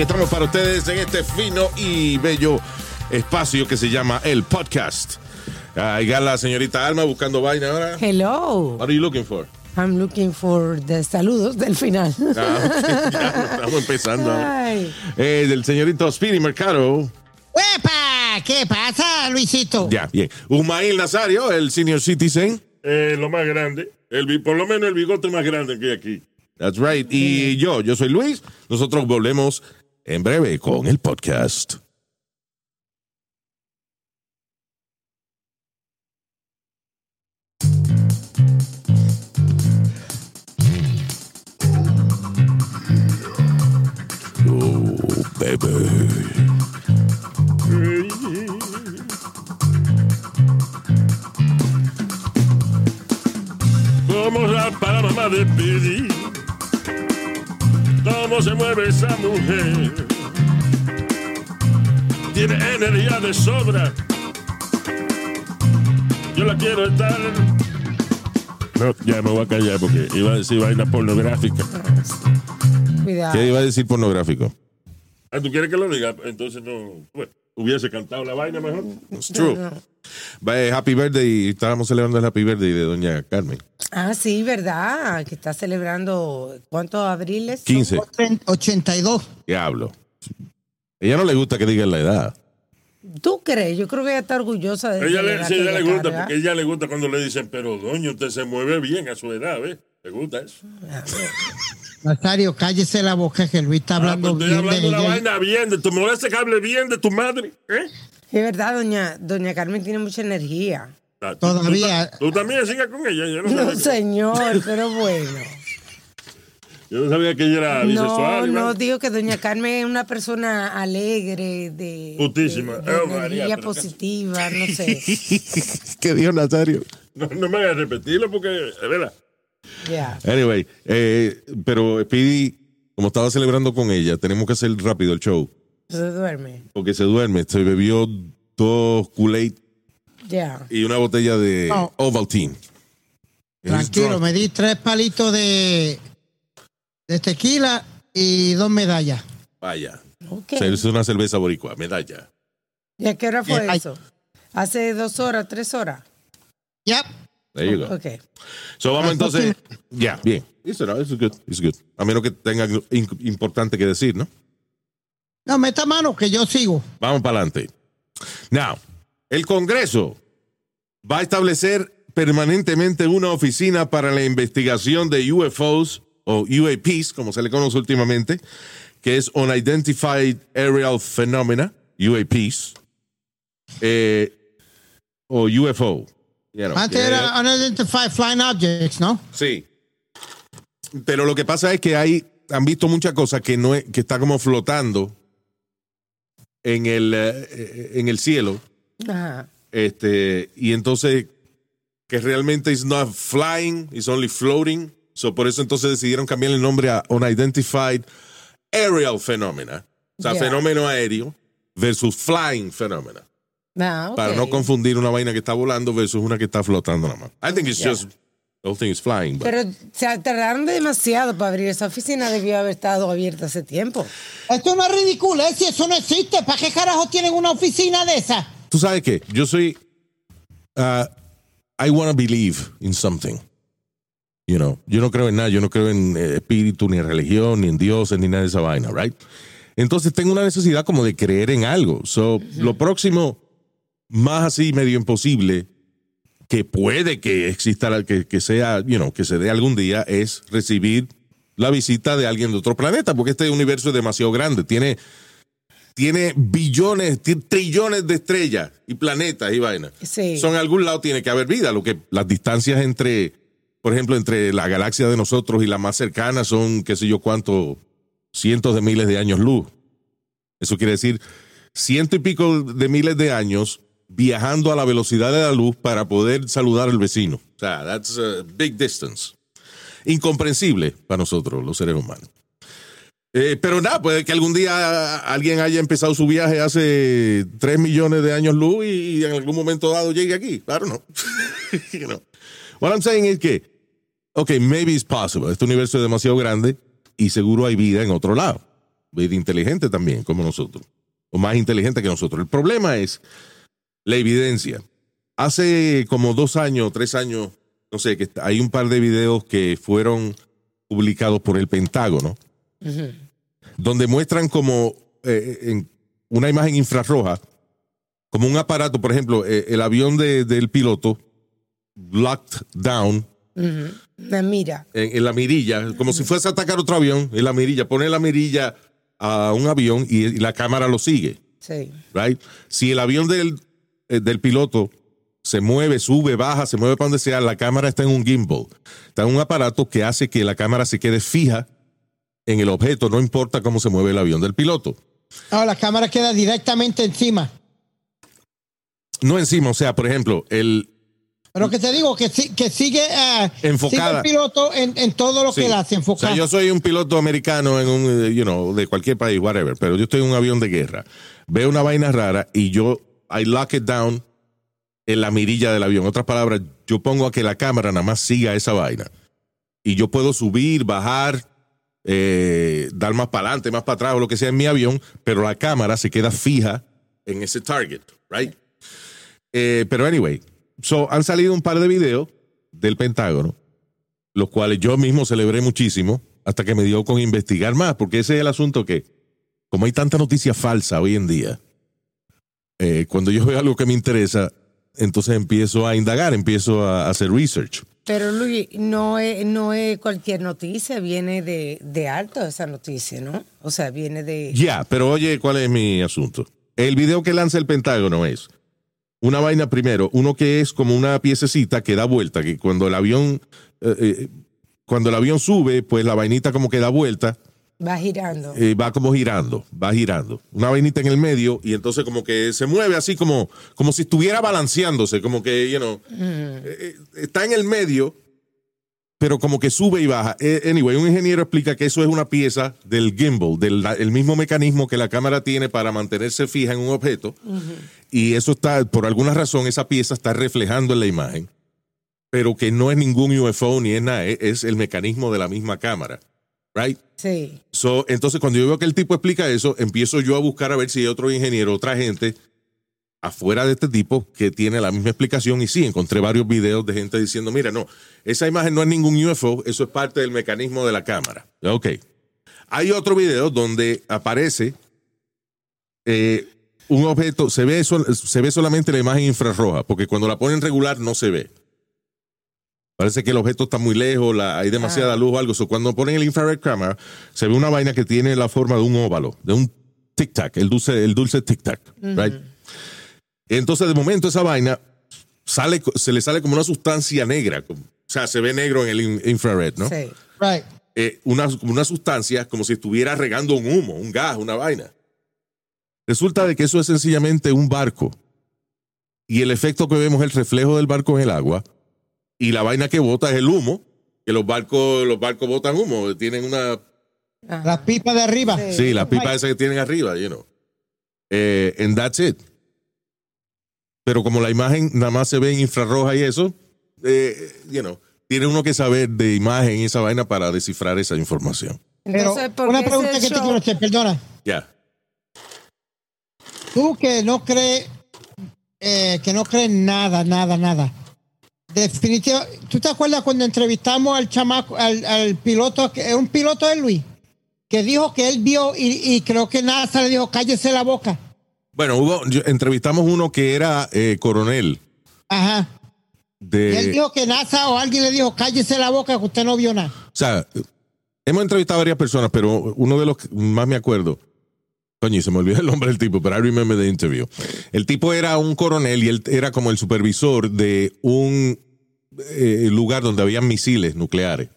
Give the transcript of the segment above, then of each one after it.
Aquí estamos para ustedes en este fino y bello espacio que se llama el podcast. Ahí está la señorita Alma buscando vaina ahora. Hello. What are you looking for? I'm looking for the saludos del final. Ah, ya, estamos empezando. Ay. Eh, del señorito Speedy Mercado. ¡Uepa! ¿Qué pasa, Luisito? Ya, bien. Usmail Nazario, el senior citizen. Eh, lo más grande. El, por lo menos el bigote más grande que hay aquí. That's right. Y yo, yo soy Luis. Nosotros volvemos en breve con el podcast. Oh, baby. Vamos a para mamá de pedir. ¿Cómo se mueve esa mujer? Tiene energía de sobra. Yo la quiero estar. No, ya me voy a callar porque iba a decir vaina pornográfica. Cuidado. ¿Qué iba a decir pornográfico? Ah, ¿tú quieres que lo diga? Entonces no. Bueno, hubiese cantado la vaina mejor. It's true. Va, eh, Happy birthday. Estábamos celebrando el happy birthday de doña Carmen. Ah, sí, ¿verdad? Que está celebrando, ¿cuántos abriles? 15. 82. Diablo. Ella no le gusta que digan la edad. ¿Tú crees? Yo creo que ella está orgullosa de Ella le, sí, ella le gusta, carga. porque ella le gusta cuando le dicen, pero doño, usted se mueve bien a su edad, ¿ves? ¿Le gusta eso? Nazario, cállese la boca que Luis está Ah, hablando pues estoy bien de hablando la ella. vaina bien, de tu molesta que hable bien de tu madre, ¿eh? Es verdad, doña, doña Carmen tiene mucha energía. Ah, tú- Todavía- Tú, ta- tú también sigas con ella. Yo no, No, que- señor, pero bueno. yo no sabía que ella era No, bisexual. no, Iván. digo que doña Carmen es una persona alegre, de, Putísima. de- de Oh, energía positiva, no sé. ¿Qué dijo Nazario? No, no me hagas repetirlo porque, es verdad. Ya. Anyway, eh, pero Speedy, como estaba celebrando con ella, tenemos que hacer rápido el show. Se duerme. Porque se duerme. Se bebió dos Kool-Aid Ya. y una botella de No. Ovaltine. Tranquilo, me di tres palitos de, de tequila y dos medallas. Vaya. Ok. Es una cerveza boricua, medalla. ¿Y a qué hora fue eso? ¿Hace dos horas, tres horas? Ya. There you go. Ok. So vamos entonces. Ya, bien. Eso no, eso es good. It's good. A menos que tenga algo in- importante que decir, ¿no? No, meta mano que yo sigo. Vamos para adelante. Now, el Congreso va a establecer permanentemente una oficina para la investigación de UFOs o UAPs, como se le conoce últimamente, que es Unidentified Aerial Phenomena, UAPs, eh, o UFO. You know, Antes era Unidentified Flying Objects, ¿no? Sí. Pero lo que pasa es que hay, han visto muchas cosas que no es- que está como flotando en el, eh, en el cielo. Ajá. Este, y entonces, que realmente is not flying, is only floating. So por eso entonces decidieron cambiar el nombre a Unidentified Aerial Phenomena. O sea, fenómeno aéreo versus flying phenomena. Ah. Para no confundir una vaina que está volando versus una que está flotando nada más. I think it's Ya. just, the whole thing is flying. but- Pero se tardaron demasiado para abrir esa oficina, debió haber estado abierta hace tiempo. Esto no es ridículo, ¿eh? Si eso no existe, ¿para qué carajo tienen una oficina de esa? Tú sabes qué, yo soy. uh, I want to believe in something. You know, yo no creo en nada, yo no creo en eh, espíritu, ni en religión, ni en dioses, ni nada de esa vaina, right? Entonces tengo una necesidad como de creer en algo. So, lo próximo, más así medio imposible, que puede que exista, que, que sea, you know, que se dé algún día, es recibir la visita de alguien de otro planeta, porque este universo es demasiado grande. Tiene tiene billones, trillones de estrellas y planetas y vainas. Sí. Son en algún lado tiene que haber vida. Lo que las distancias entre, por ejemplo, entre la galaxia de nosotros y la más cercana son, qué sé yo cuánto, cientos de miles de años luz. Eso quiere decir ciento y pico de miles de años viajando a la velocidad de la luz para poder saludar al vecino. O sea, that's a big distance. Incomprensible para nosotros, los seres humanos. Eh, pero nada, puede que algún día alguien haya empezado su viaje hace 3 millones de años luz y, en algún momento dado llegue aquí. Claro, no. you know. What I'm saying is que, ok, maybe it's possible. Este universo es demasiado grande y seguro hay vida en otro lado. Vida inteligente también, como nosotros. O más inteligente que nosotros. El problema es la evidencia. Hace como dos años, tres años, no sé, que hay un par de videos que fueron publicados por el Pentágono donde muestran como eh, en una imagen infrarroja, como un aparato, por ejemplo, eh, el avión de- del piloto, locked down La mira. en, en la mirilla, como si fuese a atacar otro avión, en la mirilla, pone la mirilla a un avión y, y la cámara lo sigue, Sí. right? Si el avión del, eh, del piloto se mueve, sube, baja, se mueve para donde sea, la cámara está en un gimbal, está en un aparato que hace que la cámara se quede fija en el objeto, no importa cómo se mueve el avión del piloto. Ahora la cámara queda directamente encima. No encima, o sea, por ejemplo, el, Pero que te digo, que, si- que sigue, ah, Enfocada. sigue el piloto en, en todo lo Sí. que él hace, O enfocado. sea, yo soy un piloto americano en un, eh, you know, de cualquier país, whatever, pero yo estoy en un avión de guerra. Veo una vaina rara y yo, I lock it down en la mirilla del avión. En otras palabras, yo pongo a que la cámara nada más siga esa vaina. Y yo puedo subir, bajar, eh, dar más para adelante, más para atrás o lo que sea en mi avión, pero la cámara se queda fija en ese target, right? Eh, pero anyway, so han salido un par de videos del Pentágono los cuales yo mismo celebré muchísimo hasta que me dio con investigar más, porque ese es el asunto que, como hay tanta noticia falsa hoy en día, eh, cuando yo veo algo que me interesa, entonces empiezo a indagar, empiezo a hacer research. Pero Luis, no es, no es cualquier noticia, viene de, de alto esa noticia, ¿no? O sea, viene de... Ya, pero oye, ¿cuál es mi asunto? El video que lanza el Pentágono es una vaina primero, uno que es como una piececita que da vuelta, que cuando el avión, eh, eh, cuando el avión sube, pues la vainita como que da vuelta Va girando. eh, va como girando, va girando. Una vainita en el medio y entonces como que se mueve así como, como si estuviera balanceándose, como que, you know, eh, eh, está en el medio, pero como que sube y baja. Eh, anyway, un ingeniero explica que eso es una pieza del gimbal, del el mismo mecanismo que la cámara tiene para mantenerse fija en un objeto. Y eso está, por alguna razón, esa pieza está reflejando en la imagen, pero que no es ningún UFO ni es nada, es- es el mecanismo de la misma cámara. Right? Sí. So, entonces, cuando yo veo que el tipo explica eso, empiezo yo a buscar a ver si hay otro ingeniero, otra gente afuera de este tipo que tiene la misma explicación. Y sí, encontré varios videos de gente diciendo: Mira, no, esa imagen no es ningún UFO, eso es parte del mecanismo de la cámara. Ok. Hay otro video donde aparece eh, un objeto, se ve, sol- se ve solamente la imagen infrarroja, porque cuando la ponen regular no se ve. Parece que el objeto está muy lejos, la- hay demasiada luz o algo. So, cuando ponen el infrared camera, se ve una vaina que tiene la forma de un óvalo, de un tic-tac, el dulce, el dulce tic-tac. right? Entonces, de momento, esa vaina sale, se le sale como una sustancia negra. como- o sea, se ve negro en el in- infrared, ¿no? Sí. Right. eh, una, una sustancia como si estuviera regando un humo, un gas, una vaina. Resulta de que eso es sencillamente un barco. Y el efecto que vemos es el reflejo del barco en el agua. Y la vaina que bota es el humo. Que los barcos, los barcos botan humo. Tienen una. Las pipas de arriba. Sí. Sí, la pipa esa que tienen arriba, you know. Eh, and that's it. Pero como la imagen nada más se ve en infrarroja y eso, eh, you know, tiene uno que saber de imagen y esa vaina para descifrar esa información. Pero Entonces, ¿por una pregunta que te quiero hacer, perdona. Ya. Tú que no crees, eh, que no crees nada, nada, nada. Definitivamente, ¿tú te acuerdas cuando entrevistamos al chamaco, al, al piloto, que es un piloto de Luis, que dijo que él vio y, y creo que NASA le dijo, cállese la boca? Bueno, hubo, entrevistamos uno que era eh, coronel Ajá. Y él de... dijo que NASA o alguien le dijo, cállese la boca, que usted no vio nada. O sea, hemos entrevistado a varias personas, pero uno de los que más me acuerdo, coño, se me olvidó el nombre del tipo, pero I remember the interview. El tipo era un coronel y él era como el supervisor de un eh, lugar donde había misiles nucleares.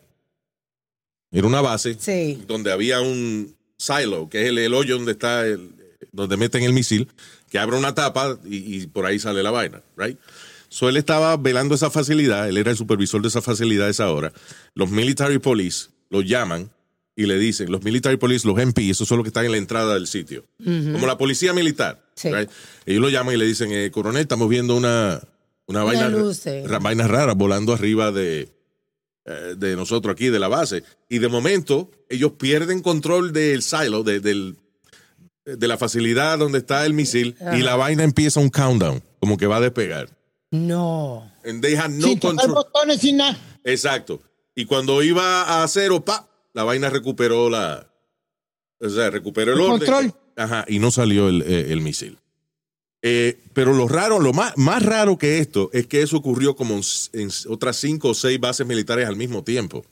Era una base Sí. donde había un, silo, que es el, el hoyo donde está el, donde meten el misil, que abre una tapa y, y por ahí sale la vaina, right? So él estaba velando esa facilidad, él era el supervisor de esa facilidad a esa hora. Los military police lo llaman y le dicen, los military police, los MP, esos son los que están en la entrada del sitio, como la policía militar. Sí. right? Ellos lo llaman y le dicen, eh, coronel, estamos viendo una, una, vaina, luz, eh. ra- vainas raras volando arriba de, eh, de nosotros aquí, de la base. Y de momento, ellos pierden control del silo, de, del, de la facilidad donde está el misil, y la vaina empieza un countdown, como que va a despegar. No. And they had no sin control. botones, sin nada. Exacto. Y cuando iba a cero, pa, la vaina recuperó la. O sea, recuperó el, El orden. control. Ajá, y no salió el, eh, el misil. Eh, pero lo raro, lo más, más raro que esto es que eso ocurrió como en, otras cinco o seis bases militares al mismo tiempo.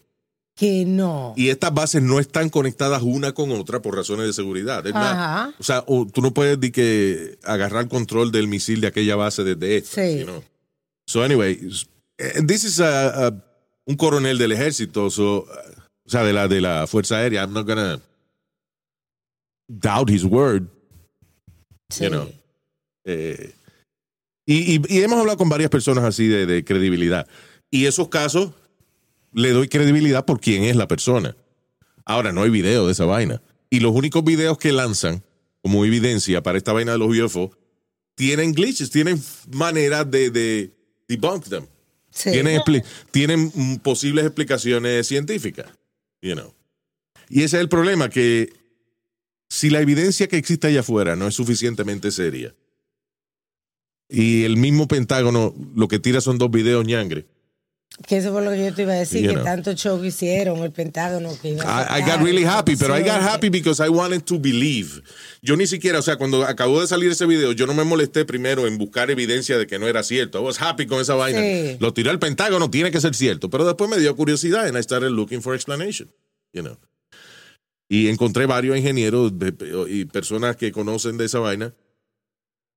Que no. Y estas bases no están conectadas una con otra por razones de seguridad. Es más, Ajá. o sea, o tú no puedes di que agarrar control del misil de aquella base desde esta. Sí. So anyway, eh, this is a- a- un coronel del ejército, so, o sea, de la, de la Fuerza Aérea. I'm not gonna doubt his word. Sí. you know. Eh, y, y- y hemos hablado con varias personas así de, de credibilidad. Y esos casos le doy credibilidad por quién es la persona. Ahora, no hay video de esa vaina. Y los únicos videos que lanzan como evidencia para esta vaina de los UFO tienen glitches, tienen maneras de, de debunk them. Sí. Tienen, tienen posibles explicaciones científicas. Y ese es el problema, que si la evidencia que existe allá afuera no es suficientemente seria, y el mismo Pentágono lo que tira son dos videos ñangre, Que eso fue lo que yo te iba a decir, You que know. tanto show hicieron, el Pentágono. Que iba a I, I got really happy, pero I got happy because I wanted to believe. Yo ni siquiera, o sea, cuando acabó de salir ese video, yo no me molesté primero en buscar evidencia de que no era cierto. I was happy con esa vaina. Sí. Lo tiré al Pentágono, tiene que ser cierto. Pero después me dio curiosidad and I started looking for explanation. You know. Y encontré varios ingenieros y personas que conocen de esa vaina.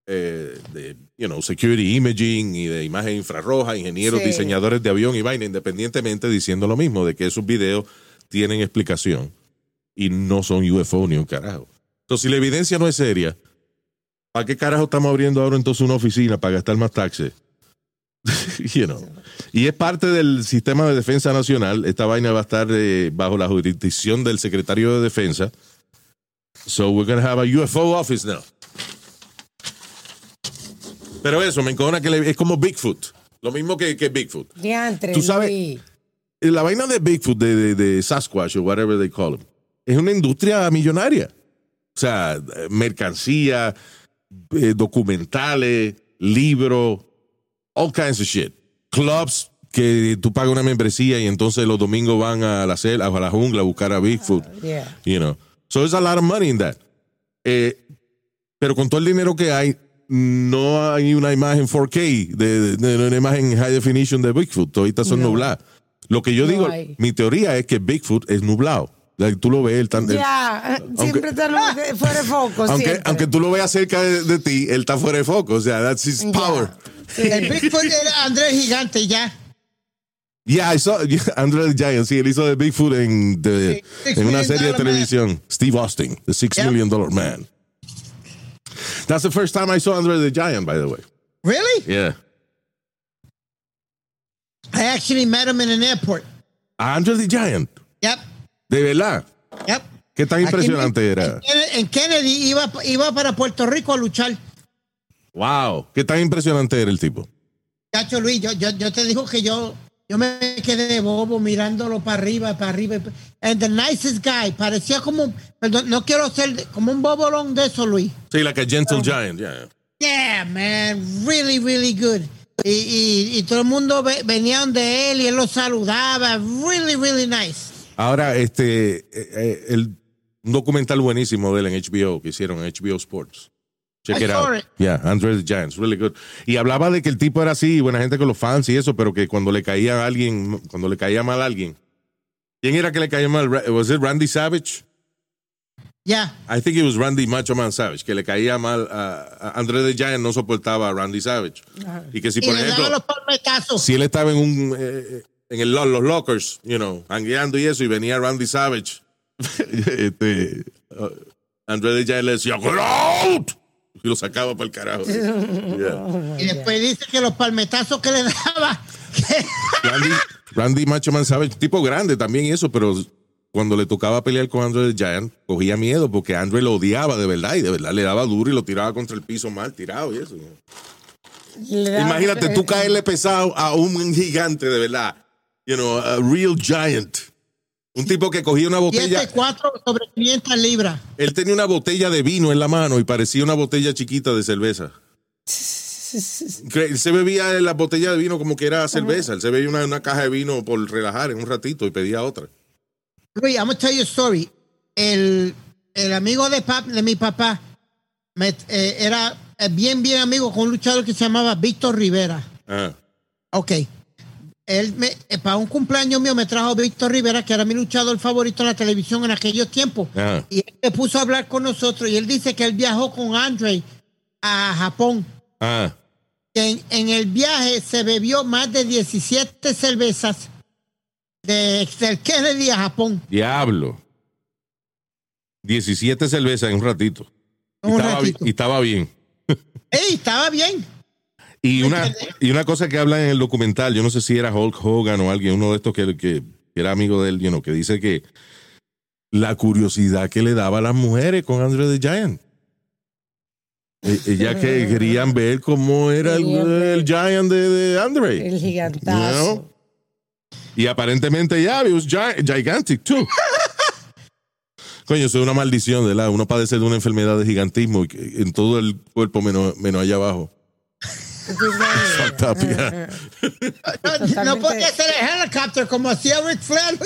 Eh, de, you know, security imaging y de imagen infrarroja, ingenieros, Sí. diseñadores de avión y vaina, independientemente diciendo lo mismo, de que esos videos tienen explicación y no son UFO ni un carajo. Entonces, si la evidencia no es seria, ¿para qué carajo estamos abriendo ahora entonces una oficina para gastar más taxes? you know. Y es parte del sistema de defensa nacional. Esta vaina va a estar eh, bajo la jurisdicción del secretario de defensa. So we're going to have a UFO office now. Pero eso, me encojona que le- es como Bigfoot. Lo mismo que, que Bigfoot. Diantre, Tú sabes- Luis. La vaina de Bigfoot, de, de, de Sasquatch o whatever they call him, es una industria millonaria. O sea, eh, mercancía, eh, documentales, libros, all kinds of shit. Clubs que tú pagas una membresía y entonces los domingos van a la selva, a la jungla a buscar a Bigfoot. Yeah. You know. So there's a lot of money in that. Eh, pero con todo el dinero que hay, no hay una imagen 4K, de, de- de una imagen high definition de Bigfoot. Toditas son No. nubladas. Lo que yo No digo, hay. mi teoría es que Bigfoot es nublado. Like, tú lo ves, él tan- Ya, siempre está lo- fuera de foco. aunque, siempre. aunque tú lo veas cerca de, de ti, él está fuera de foco. O sea, that's his power. Sí. El Bigfoot era Andrés Gigante, ya. Yeah, I saw Andre the Giant. Sí, él hizo de Bigfoot en, Sí, en una serie de Dollar Man. televisión. Steve Austin, The Six Yep. Million Dollar Man. That's the first time I saw Andre the Giant, by the way. Really? Yeah. I actually met him in an airport. Andre the Giant. Yep. De verdad. Yep. ¿Qué tan impresionante era? En Kennedy- en Kennedy iba, iba para Puerto Rico a luchar. Wow. ¿Qué tan impresionante era el tipo? Cacho Luis, yo, yo, yo te digo que yo, yo me quedé bobo mirándolo para arriba, para arriba. And the nicest guy. Parecía como, perdón, no quiero ser como un bobolón de eso, Luis. Sí, like a gentle giant. Yeah. Yeah, man, really, really good. Y, y, y todo el mundo ve- venía de él y él los saludaba. Really, really nice. Ahora, este, eh, eh, el, un documental buenísimo de él en HBO que hicieron en HBO Sports. Check I it out. it. Yeah, Andre the Giants, really good. Y hablaba de que el tipo era así, buena gente con los fans y eso, pero que cuando le caía a alguien, cuando le caía mal a alguien. ¿Quién era que le caía mal? Was it Randy Savage? Yeah. I think it was Randy Macho Man Savage, que le caía mal a, a Andre the Giant, no soportaba a Randy Savage. Y que si, por ejemplo, los si él estaba en un eh, en el, los lockers, you know, hangueando y eso, y venía Randy Savage este, uh, Andre the Giant le decía, "Get out! Y lo sacaba para el carajo. Yeah. Y después dice que los palmetazos que le daba. que- Randy, Randy Macho Man Savage, tipo grande también y eso, pero cuando le tocaba pelear con Andre the Giant, cogía miedo porque Andre lo odiaba de verdad y de verdad le daba duro y lo tiraba contra el piso mal tirado y eso. Imagínate tú caerle pesado a un gigante de verdad. You know, a real giant. Un tipo que cogía una botella. 7-4 sobre 500 libras. Él tenía una botella de vino en la mano y parecía una botella chiquita de cerveza. Él se bebía la botella de vino como que era cerveza. Él se bebía una, una caja de vino por relajar en un ratito y pedía otra. Luis, I'm gonna tell you a story. El, el amigo de, pap- de mi papá me- eh, era eh, bien, bien amigo con un luchador que se llamaba Víctor Rivera. Ah, Ok. Él me, eh, para un cumpleaños mío me trajo Víctor Rivera, que era mi luchador favorito en la televisión en aquellos tiempos. Ajá. Y él se puso a hablar con nosotros y él dice que él viajó con Andre a Japón. ah. En, en el viaje se bebió más de 17 cervezas de, del Kennedy a Japón. Diablo. 17 cervezas en un ratito. Y Un estaba, bi- ratito. y estaba bien. ¡Ey, estaba bien! Y una, y una cosa que habla en el documental, yo no sé si era Hulk Hogan o alguien, uno de estos que, que era amigo de él, you know, que dice que la curiosidad que le daba a las mujeres con Andre the Giant. E- Ella que querían ver cómo era el, el Giant de, de Andre. El gigantazo. You know? Y aparentemente ya, it was gi- gigantic too. Coño, eso es una maldición, ¿verdad? Uno padece de una enfermedad de gigantismo en todo el cuerpo menos, menos allá abajo. Yeah. No, no podía ser el helicóptero como hacía Ric Flair.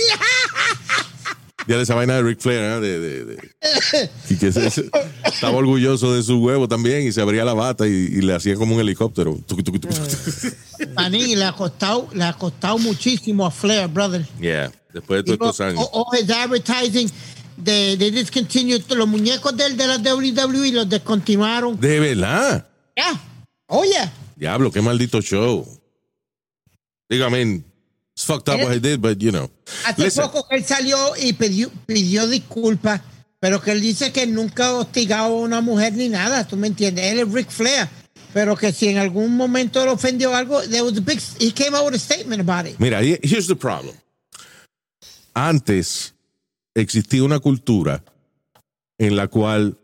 Ya de esa vaina de Ric Flair, ¿eh? de, de- de- y que se- se- estaba orgulloso de su huevo también y se abría la bata y, y le hacía como un helicóptero. Maní, le ha costado, le ha costado muchísimo a Flair, brother. Yeah, después de Y todos estos años. o, his advertising de, de discontinued los muñecos de, él de la WWE los descontinuaron. De verdad. Ya. Oye, Diablo, qué maldito show. Dígame, it's fucked up what he did, but you know. hace Listen, poco que él salió y pidió, pidió disculpas, pero que él dice que nunca ha hostigado a una mujer ni nada, ¿tú me entiendes? Él es Ric Flair, pero que si en algún momento le ofendió algo, there was a big, he came out with a statement about it. Mira, he- here's the problem. Antes existía una cultura en la cual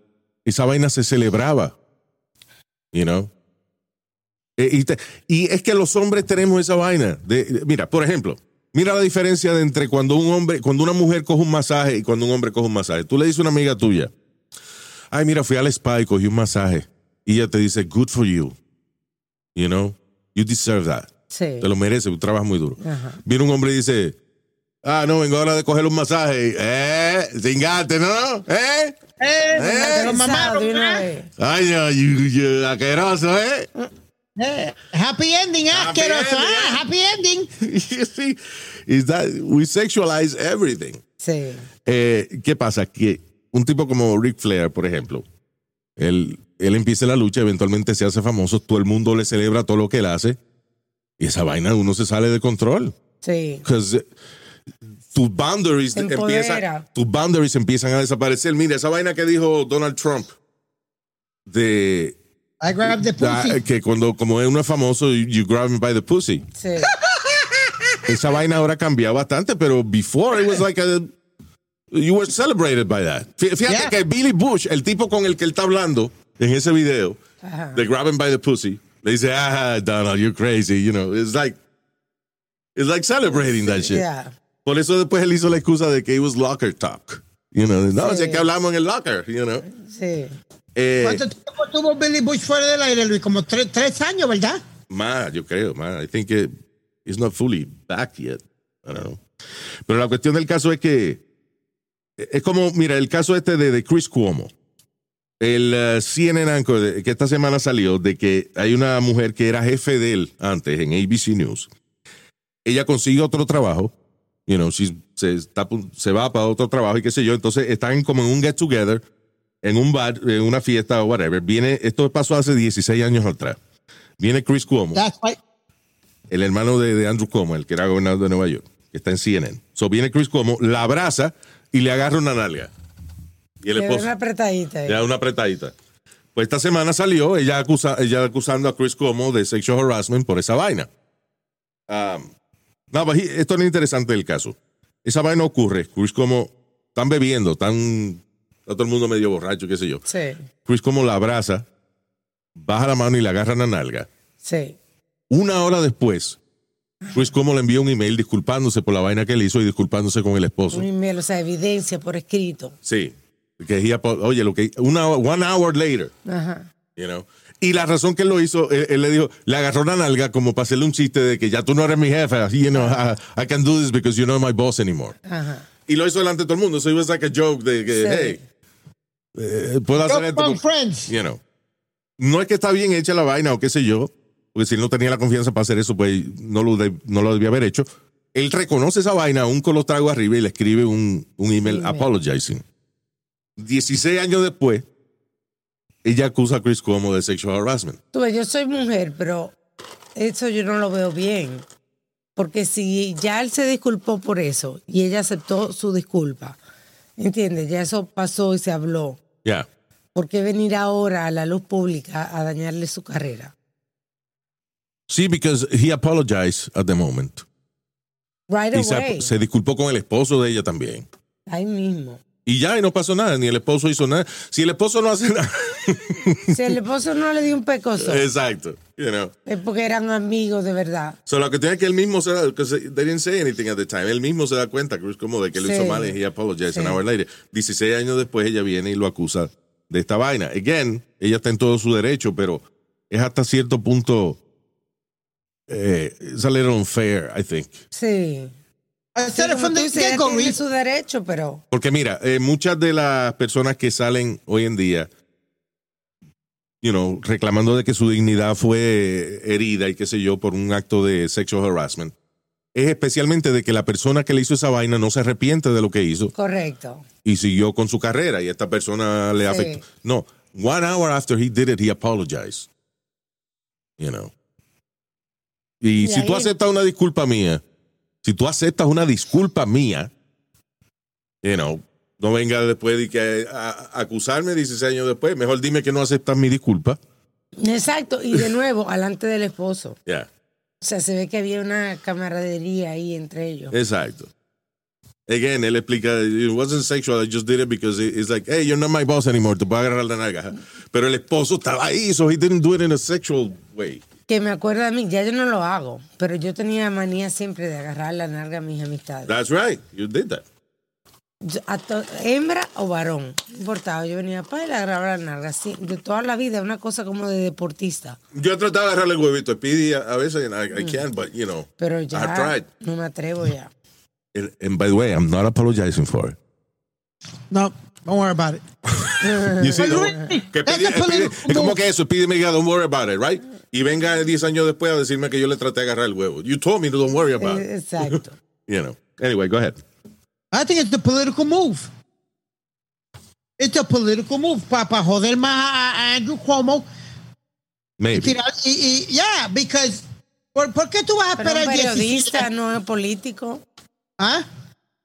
esa vaina se celebraba. You know? Eh, Y, te- y es que los hombres tenemos esa vaina. De, de- mira, por ejemplo, mira la diferencia de entre cuando un hombre, cuando una mujer coge un masaje y cuando un hombre coge un masaje. Tú le dices a una amiga tuya, ay, mira, fui al spa y cogí un masaje. Y ella te dice, good for you. You know? You deserve that. Sí. Te lo mereces, tú trabajas muy duro. Ajá. Viene un hombre y dice, ah, no, vengo ahora de coger un masaje. Eh, cingate, ¿no? ¿Eh? Eh, ¿eh? vez. Ay, no, you, you, asqueroso, ¿eh? Eh, happy ending, Happy asqueroso, ending, ah, eh. happy ending. you see, is that we sexualize everything. Sí. Eh, ¿Qué pasa? Que un tipo como Ric Flair, por ejemplo, él, él empieza la lucha, eventualmente se hace famoso, todo el mundo le celebra todo lo que él hace, y esa vaina uno se sale de control. Sí. Because tus boundaries empiezan, tus boundaries empiezan a desaparecer. Mira, esa vaina que dijo Donald Trump de I grabbed the pussy. que cuando como uno es famoso, you, you grab him by the pussy. Sí. Esa vaina ahora ha cambiado bastante, pero before it was like a you were celebrated by that. Fí- Fíjate Yeah. que Billy Bush, el tipo con el que él está hablando en ese video de grab him by the pussy, le dice, ah, Donald, you're crazy, you know, it's like it's like celebrating that shit. Yeah. Por eso después él hizo la excusa de que it was locker talk. You know, no, Sí. sé que hablamos en el locker, you know. Sí. Eh, ¿Cuánto tiempo tuvo Billy Bush fuera del aire, Luis? Como tres, tres años, ¿verdad? más, yo creo, más. I think it, it's not fully back yet. I don't know. Pero la cuestión del caso es que es como, mira, el caso este de, de Chris Cuomo. El eh, CNN anchor de- que esta semana salió de que hay una mujer que era jefe de él antes en ABC News. Ella consigue otro trabajo, you know, she's- se, está se va para otro trabajo y qué sé yo. Entonces están como en un get together, en un bar, en una fiesta o whatever. Viene, esto pasó hace 16 años atrás. Viene Chris Cuomo el hermano de, de Andrew Cuomo, el que era gobernador de Nueva York, que está en CNN. So viene Chris Cuomo, la abraza y le agarra una nalga. Y el Le esposo. ven una apretadita. ahí. Ya una apretadita. Pues esta semana salió ella, acusa, ella acusando a Chris Cuomo de sexual harassment por esa vaina. Um, no, he- esto es interesante del caso. Esa vaina ocurre. Chris Cuomo están bebiendo, están está todo el mundo medio borracho, qué sé yo. Sí, Chris Cuomo la abraza, baja la mano y le agarra la nalga. sí. Una hora después, Chris Cuomo le envía un email disculpándose por la vaina que le hizo y disculpándose con el esposo. Un email, o sea, evidencia por escrito. Sí. Que oye, lo que una one hour later. Ajá. You know? Y la razón que él lo hizo, él, él le dijo, le agarró la nalga como para hacerle un chiste de que ya tú no eres mi jefe, así, you know, I, I can do this because you're not my boss anymore. Ajá. Y lo hizo delante de todo el mundo. So it was like a joke de que, Sí. hey, eh, puedo hacer esto. con- friends. You know. No es que está bien hecha la vaina o qué sé yo, porque si él no tenía la confianza para hacer eso, pues no lo, de- no lo debía haber hecho. Él reconoce esa vaina aún con los tragos arriba y le escribe un, un email Email. apologizing. 16 años después, ella acusa a Chris Cuomo de sexual harassment. Tú ves, yo soy mujer, pero eso yo no lo veo bien. Porque si ya él se disculpó por eso y ella aceptó su disculpa, ¿entiendes? Ya eso pasó y se habló. Yeah. ¿Por qué venir ahora a la luz pública a dañarle su carrera? Sí, because he apologized at the moment. Right Y se, away. se disculpó con el esposo de ella también. Ahí mismo. Y ya, y no pasó nada, ni el esposo hizo nada. Si el esposo no hace nada. Si el esposo no le dio un pecoso, Exacto. You know. es porque eran amigos de verdad. So, lo que tiene que él mismo se da, they didn't say anything at the time. Él mismo se da cuenta, Chris, como de que lo Sí. hizo mal y he apologized an Sí. hour later. 16 años después ella viene y lo acusa de esta vaina. Again, ella está en todo su derecho, pero es hasta cierto punto. Eh, it's a little unfair, I think. Sí. Sí, from the tiene Reed. su derecho, pero Porque mira, eh, muchas de las personas que salen hoy en día, you know, reclamando de que su dignidad fue herida y qué sé yo por un acto de sexual harassment, es especialmente de que la persona que le hizo esa vaina no se arrepiente de lo que hizo correcto. y siguió con su carrera y esta persona le Sí. afectó. No, one hour after he did it, he apologized. You know. Y Y si tú aceptas una disculpa mía, si tú aceptas una disculpa mía, you know, no venga después de que a, a- acusarme 16 años después, mejor dime que no aceptas mi disculpa. Exacto. Y de nuevo, alante del esposo. Ya, O sea, se ve que había una camaradería ahí entre ellos. exacto. Again, él explica, it wasn't sexual, I just did it because it- it's like, hey, you're not my boss anymore, te puedo agarrar la nalga. Pero el esposo estaba ahí, so he didn't do it in a sexual way. Que me acuerda a mí, ya yo no lo hago, pero yo tenía manía siempre de agarrar la narga a mis amistades. That's right, you did that. Yo- a to- hembra o varón, no importaba. Yo venía para y le agarraba la narga. Sí, de toda la vida, una cosa como de deportista. Yo he tratado de agarrarle el huevito a Speedy a, a veces, and I, I can't, but, you know, Pero I ya tried. no me atrevo ya. And, and by the way, I'm not apologizing for it. No, don't worry about it. You see, no? Que a Speedy- political es como que eso, Speedy me diga, don't worry about it, right? Y venga 10 años después a decirme que yo le traté de agarrar el huevo. You told me to don't worry about Eh, it. Exacto. You know. Anyway, go ahead. I think it's the political move. It's a political move. Para joder más a, Andrew Cuomo. Maybe. Tirar, y, y, yeah, because. ¿por, por qué tú vas a Pero un periodista 17? no es político. ¿Ah?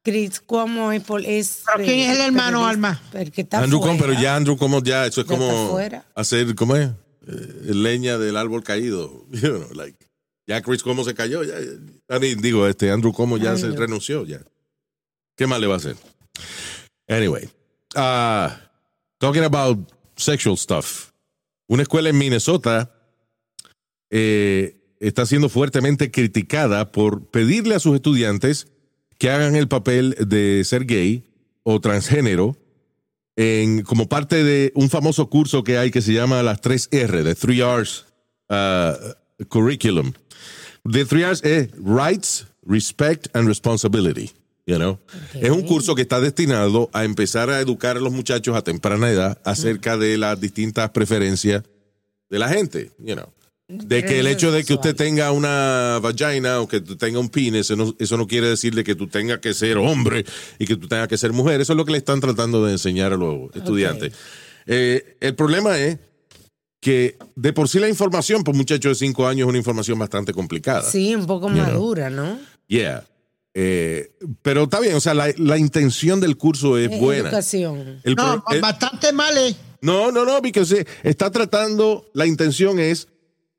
Chris Cuomo es, pol- es ¿Pero quién es el hermano, Alma? El que está Andrew Cuomo, pero ya Andrew como ya, eso es Ya está como fuera. hacer, ¿cómo es? Eh, leña del árbol caído. You know, like, ya Chris Cuomo se cayó, ya, digo, este Andrew Cuomo ya se renunció, ya. ¿Qué más le va a hacer? Anyway, uh, talking about sexual stuff. Una escuela en Minnesota eh, está siendo fuertemente criticada por pedirle a sus estudiantes que hagan el papel de ser gay o transgénero en, como parte de un famoso curso que hay que se llama las 3R, de 3 R's uh, Curriculum. The 3 R's es Rights, Respect and Responsibility. You know? Es un curso que está destinado a empezar a educar a los muchachos a temprana edad acerca de las distintas preferencias de la gente. You know? De que el hecho de que usted tenga una vagina o que tú tenga un pene, eso no, eso no quiere decir de que tú tengas que ser hombre y que tú tengas que ser mujer. Eso es lo que le están tratando de enseñar a los estudiantes. Eh, el problema es que de por sí la información, por muchachos de cinco años, es una información bastante complicada. Sí, un poco You know. madura, ¿no? Yeah. Eh, pero está bien, o sea, la, la intención del curso es Eh, buena. Educación. El No, bastante mal eh. no, no, no, porque se- está tratando, la intención es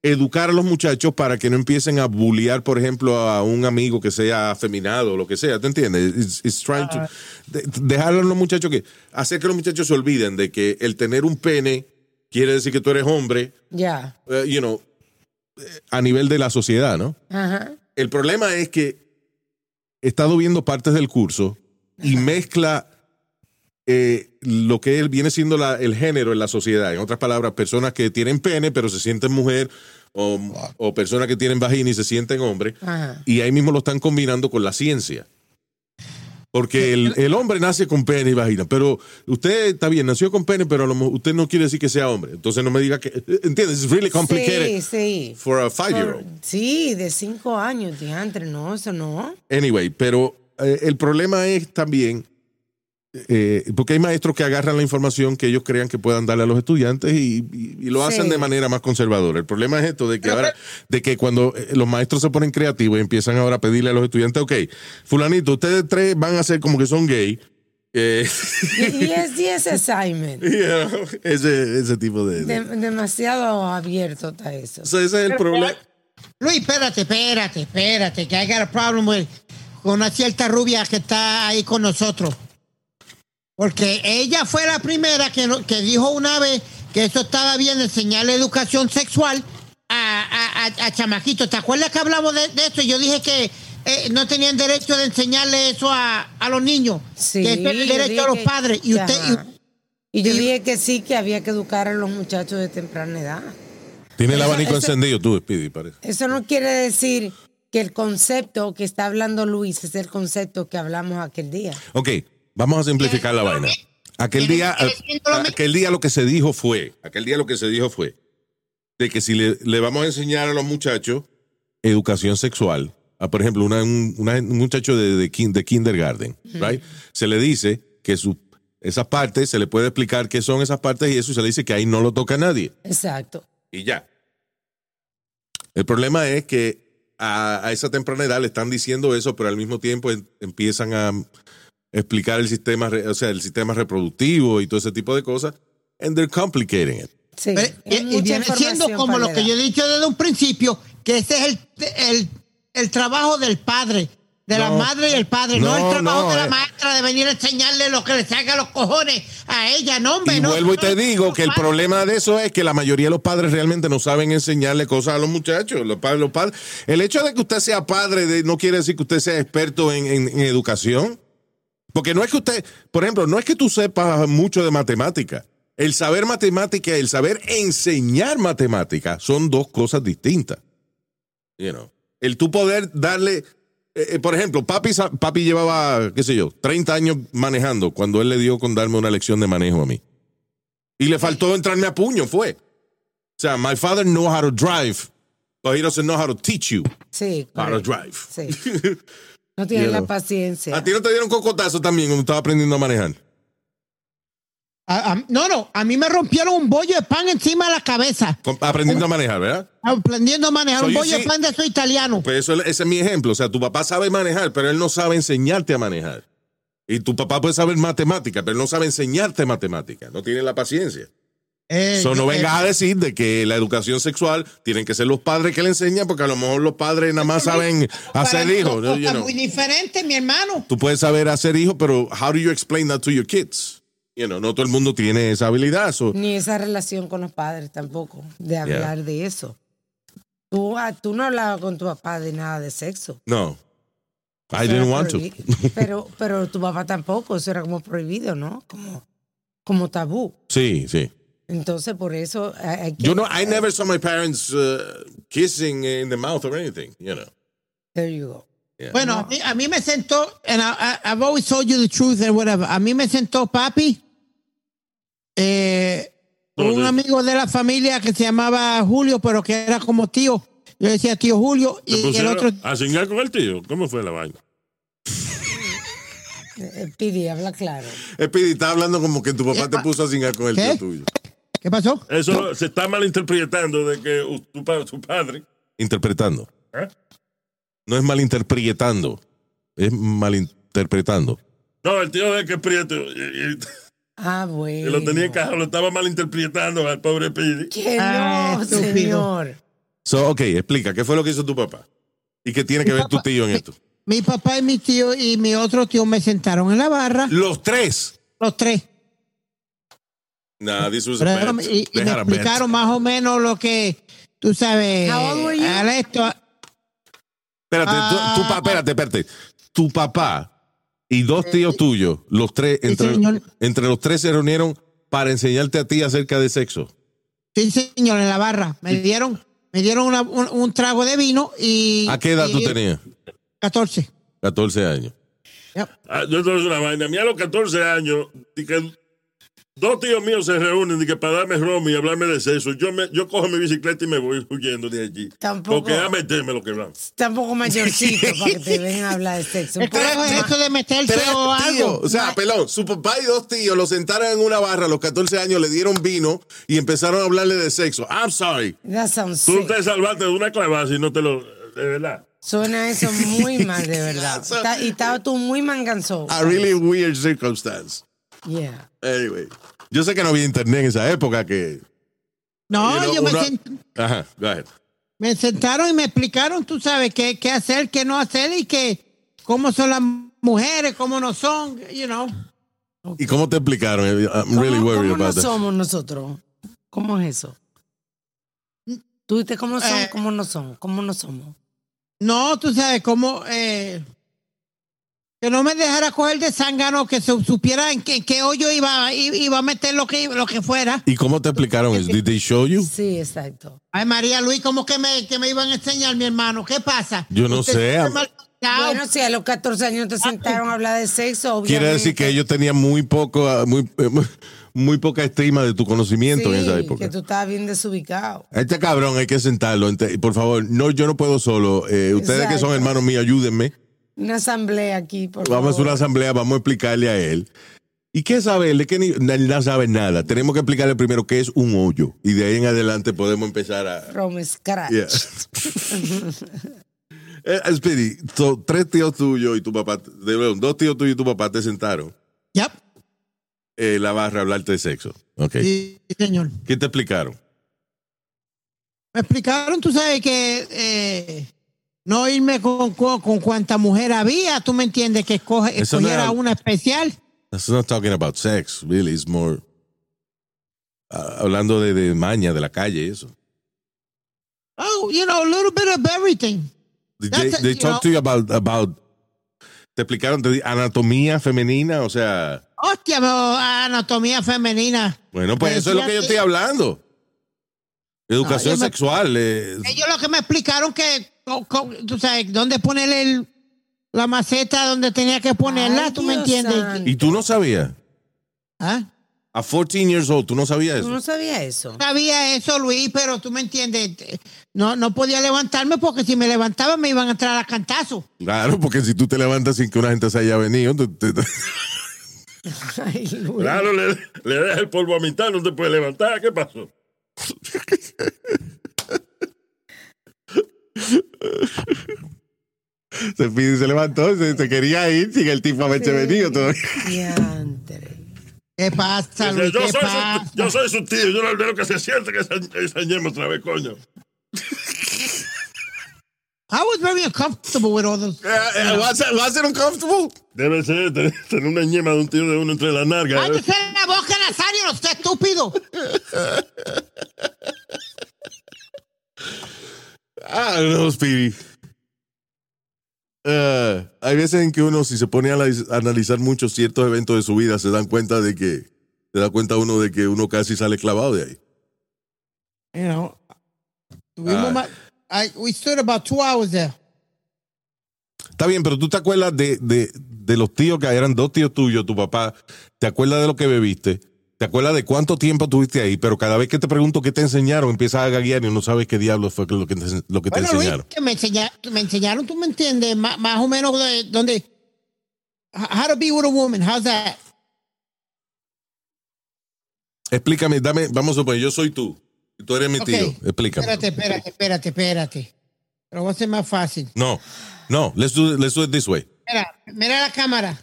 educar a los muchachos para que no empiecen a bullear, por ejemplo, a un amigo que sea afeminado o lo que sea, ¿te entiendes? It's- it's trying to- de- dejar a los muchachos que, hacer que los muchachos se olviden de que el tener un pene quiere decir que tú eres hombre, Ya. eh, you know, eh, a nivel de la sociedad, ¿no? Ajá. El problema es que he estado viendo partes del curso y mezcla eh, lo que él viene siendo la- el género en la sociedad. En otras palabras, personas que tienen pene pero se sienten mujer o, o personas que tienen vagina y se sienten hombre. Ajá. Y ahí mismo lo están combinando con la ciencia. Porque el, el hombre nace con pene y vagina, pero usted está bien, nació con pene, pero a lo mejor usted no quiere decir que sea hombre. Entonces no me diga que, ¿entiendes? It's really complicated Sí, sí. for a five-year-old. Por- sí, de cinco años, diantre, no, eso no. Anyway, pero eh, el problema es también, eh, porque hay maestros que agarran la información que ellos crean que puedan darle a los estudiantes y, y- y lo hacen Sí. de manera más conservadora. El problema es esto, de que ahora, de que cuando eh, los maestros se ponen creativos y empiezan ahora a pedirle a los estudiantes, ok, fulanito, ustedes tres van a ser como que son gay. eh, Y, y es 10 assignment. ese, ese tipo de... de- De- demasiado abierto está eso. O sea, ese es el problema. Luis, espérate, espérate, espérate, que I got a problem with- con una cierta rubia que está ahí con nosotros. Porque ella fue la primera que, no- que dijo una vez que eso estaba bien enseñarle educación sexual a, a, a- a chamaquitos. ¿Te acuerdas que hablamos de, de eso? Yo dije que eh, no tenían derecho de enseñarle eso a, a los niños. Sí, que es el derecho de los que- padres. Y usted. Y yo y- dije que sí, que había que educar a los muchachos de temprana edad. Tiene el abanico eso- encendido tú, Speedy, parece. Eso no quiere decir que el concepto que está hablando Luis es el concepto que hablamos aquel día. Ok, vamos a simplificar la vaina. Aquel ¿Quiere- día, aquel día lo que se dijo fue, aquel día lo que se dijo fue de que si le, le vamos a enseñar a los muchachos educación sexual, a, por ejemplo, una- un, una- un muchacho de, de, kin- de kindergarten, right? Se le dice que su, esas partes, se le puede explicar qué son esas partes y eso y se le dice que ahí no lo toca nadie Exacto. y ya. El problema es que a, a esa temprana edad le están diciendo eso, pero al mismo tiempo em- empiezan a explicar el sistema, re- o sea, el sistema reproductivo y todo ese tipo de cosas, and they're complicating it. Sí. Pero- y, es y mucha viene siendo como lo la que yo he dicho desde un principio, que ese es el, el, el trabajo del padre, de la No. madre y el padre, no, No, el trabajo no, de la eh. maestra de venir a enseñarle lo que le saca los cojones a ella, no, hombre. Y no, vuelvo y no, te digo que el problema de eso es que la mayoría de los padres realmente no saben enseñarle cosas a los muchachos. Los padres, los padres. El hecho de que usted sea padre de- no quiere decir que usted sea experto en, en- en educación. Porque no es que usted, por ejemplo, no es que tú sepas mucho de matemática. El saber matemática y el saber enseñar matemática son dos cosas distintas. You know. El tú poder darle, eh, eh, por ejemplo, papi, papi llevaba, qué sé yo, 30 años manejando cuando él le dio con darme una lección de manejo a mí. Y le faltó entrarme a puño, fue. O sea, my father knows how to drive, but he doesn't know how to teach you Sí, how to drive. Sí. No tiene You la paciencia. ¿A ti no te dieron cocotazo también cuando estabas aprendiendo a manejar? A- a- no, no, a mí me rompieron un bollo de pan encima de la cabeza, Aprendiendo a manejar, ¿verdad? aprendiendo a manejar So un bollo de pan de eso italiano. Pues eso, ese es mi ejemplo. O sea, tu papá sabe manejar, pero él no sabe enseñarte a manejar. Y tu papá puede saber matemática, pero él no sabe enseñarte matemática. No tiene la paciencia. Eh, Eso no eh, vengas a decir de que la educación sexual tienen que ser los padres que le enseñan, porque a lo mejor los padres nada más saben hacer hijos. ¿no? You know. muy diferentes, mi hermano. Tú puedes saber hacer hijos, pero how do you explain that to your kids? You know, no todo el mundo tiene esa habilidad. so- Ni esa relación con los padres tampoco, de hablar de eso. Tú, ah, tú no hablabas con tu papá de nada de sexo. no. I Eso didn't want to. Pero, pero tu papá tampoco, eso era como prohibido, ¿no? Como, como tabú. Sí, sí. Entonces, por eso hay hay que... Yo no, I never saw my parents uh, kissing in the mouth or anything, you know. There you go. Yeah. Bueno, a, mí, a mí me sentó, and I, I- I've always told you the truth and whatever. A mí me sentó papi, eh, un amigo de la familia que se llamaba Julio, pero que era como tío. Yo decía tío Julio ¿Te y el pusieron otro. a cingar con el tío? ¿Cómo fue la vaina? Eh, Pidi, habla claro. Speedy, está hablando como que tu papá te puso a cingar con el ¿Qué? tío tuyo. ¿Qué pasó? Eso se está malinterpretando de que tu, tu padre. Interpretando. ¿eh? No es malinterpretando. es malinterpretando. No, el tío de que es prieto. Y, y- Ah, bueno. lo tenía encajado, lo estaba malinterpretando al pobre Pidi. Que Ah, no, estúpido. señor. So, ok, explica, ¿qué fue lo que hizo tu papá? ¿Y qué tiene que ver tu tío en esto? Mi papá y mi tío y mi otro tío me sentaron en la barra, Los tres. los tres. Nah, this was a Pero- bet. y, me a explicaron más o menos lo que, tú sabes, al esto, Espérate, Ah. tu, pa- espérate, espérate. Tu papá y dos tíos tuyos, los tres, entre, señor. entre los tres se reunieron para enseñarte a ti acerca de sexo. sí señor, en la barra. Me dieron, me dieron una- un, un trago de vino y... ¿A qué edad y- tú tenías? 14. 14 años. Ah, yo te voy a decir una vaina. A mí a los 14 años, dos tíos míos se reúnen di que para darme rom y hablarme de sexo. Yo, me, yo cojo mi bicicleta y me voy huyendo de allí. Tampoco- Porque a meterme lo que van. Tampoco mayorcito para que te vengan a hablar de sexo. Poco esto de meterse o algo. O sea, pelón, su papá y dos tíos lo sentaron en una barra a los 14 años, le dieron vino y empezaron a hablarle de sexo. I'm sorry. That sounds Tú sick. te salvaste de una clavada y no te lo. De verdad. Suena eso muy mal, de verdad. Está- y estaba tú muy manganzón. A really weird circumstance. Yeah. Anyway. Yo sé que no había internet en esa época que... No, you know, yo me, sent- Ajá, go ahead. me sentaron y me explicaron, tú sabes, qué, qué hacer, qué no hacer y que cómo son las mujeres, cómo no son, you know. ¿Y cómo te explicaron? I'm really ¿Cómo, worried cómo no about that. somos nosotros? ¿Cómo es eso? ¿Tú viste cómo son? Eh. ¿Cómo no son? ¿Cómo no somos? No, tú sabes, cómo... eh, que no me dejara coger de zángano, que se supiera en qué, en qué hoyo iba, iba a meter lo que, lo que fuera. ¿Y cómo te explicaron eso? Did they show you? Sí, exacto. Ay, María Luis, ¿cómo que me, que me iban a enseñar, mi hermano? ¿Qué pasa? Yo no sé. Bueno, si a los 14 años te sentaron a hablar de sexo, obviamente. Quiere decir que ellos tenían muy poco, ah, muy, eh, muy poca estima de tu conocimiento en esa Sí, época. que tú estabas bien desubicado. Este cabrón hay que sentarlo. Por favor, no, yo no puedo solo. Eh, ustedes que son hermanos míos, ayúdenme. Una asamblea aquí, por Vamos a una asamblea, vamos a explicarle a él. ¿Y qué sabe él? ¿De qué ni, no sabe nada? Tenemos que explicarle primero qué es un hoyo. Y de ahí en adelante podemos empezar a... From scratch. Yeah. Eh, Speedy, so, tres tíos tuyos y tu papá, de nuevo, dos tíos tuyos y tu papá te sentaron Yep. en la barra a hablarte de sexo. Ok. Sí, señor. ¿Qué te explicaron? Me explicaron, tú sabes, que eh, no irme con, con, con cuanta mujer había, tú me entiendes, que escoge, Eso no escogiera era- una especial. That's not talking about sex, really. It's more ah, hablando de, de maña, de la calle, eso. Oh, you know, a little bit of everything. Did That's they, they you talk know. to you about, about te explicaron de anatomía femenina, o sea, Hostia, pero anatomía femenina. bueno, pues eso es lo que yo estoy hablando. Educación No, yo me- sexual. eh, Ellos lo que me explicaron que, tú sabes, dónde poner el, la maceta, donde tenía que ponerla, Ay, tú me entiendes. santo. y tú no sabías. ¿Ah? A 14 years old, tú no sabías Tú eso. no sabías eso. Sabía eso, Luis, pero tú me entiendes. No, no podía levantarme porque si me levantaba me iban a entrar a cantazo. Claro, porque si tú te levantas sin que una gente se haya venido, tú- te- te- Ay, Luis. Claro, le, le dejas el polvo a mitad, no te puedes levantar. ¿Qué pasó? Se, pide- se levantó, se, se quería ir sin el tipo haberse venido todavía. Diantre. ¿Qué pasa, Luis? yo, ¿Qué soy pasa? su, yo soy su tío, yo no veo que se siente que ñema otra vez, coño. I was very uncomfortable with all those. ¿Va a ser, va a ser uncomfortable? Debe ser tener, una ñema de un tío de uno entre las nalgas. ¡Cállese la boca, Nazario! ¡No esté estúpido! Ah, no, Speedy. Eh, hay veces en que uno, si se pone a analiz- a analizar muchos ciertos eventos de su vida, se dan cuenta de que, se da cuenta uno de que uno casi sale clavado de ahí. You know, tuvimos Ah. I, we stood about two hours there. Está bien, pero tú te acuerdas de, de, de los tíos que eran dos tíos tuyos, tu papá, te acuerdas de lo que bebiste, te acuerdas de cuánto tiempo tuviste ahí, pero cada vez que te pregunto qué te enseñaron, empiezas a gaguear y no sabes qué diablo fue lo que te, lo que te Bueno, Luis, enseñaron. que me, enseña- me enseñaron, tú me entiendes, más, más o menos de donde. How to be with a woman, how's that? Explícame, dame, vamos a suponer, yo soy tú, y tú eres mi tío, explícame. Espérate, espérate, espérate, espérate. Pero va a ser más fácil. No, no, let's do, let's do it this way. Mira, mira la cámara.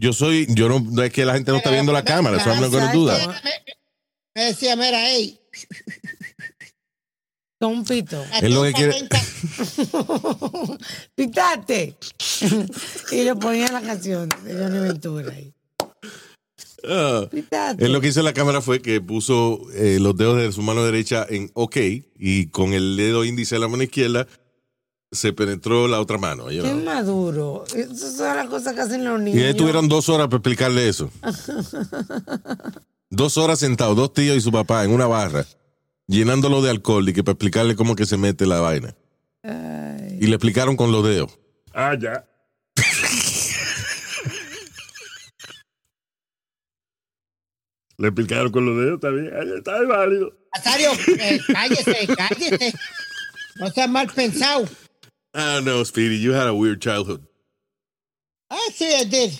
Yo soy, yo no, no es que la gente no está viendo la cámara, eso do that. Exacto. Me, decía, mira, hey. Con un pito. Es lo que quiere- Pitate. y le ponía la canción de Johnny Ventura ahí. Ah. Pitate. Él lo que hizo en la cámara fue que puso eh, los dedos de su mano derecha en OK y con el dedo índice de la mano izquierda se penetró la otra mano. you Qué know. maduro. Esas son las cosas que hacen los Y niños. ellos tuvieron dos horas para explicarle eso. dos horas sentados, dos tíos y su papá en una barra, llenándolo de alcohol y que para explicarle cómo que se mete la vaina. Y le explicaron con los dedos. Ah, ya. Le explicaron con los dedos, bien. Ahí Está válido. Nazario, eh, cállese, cállese. No seas mal pensado. I don't know, Speedy, you had a weird childhood. Ah, sí, I did.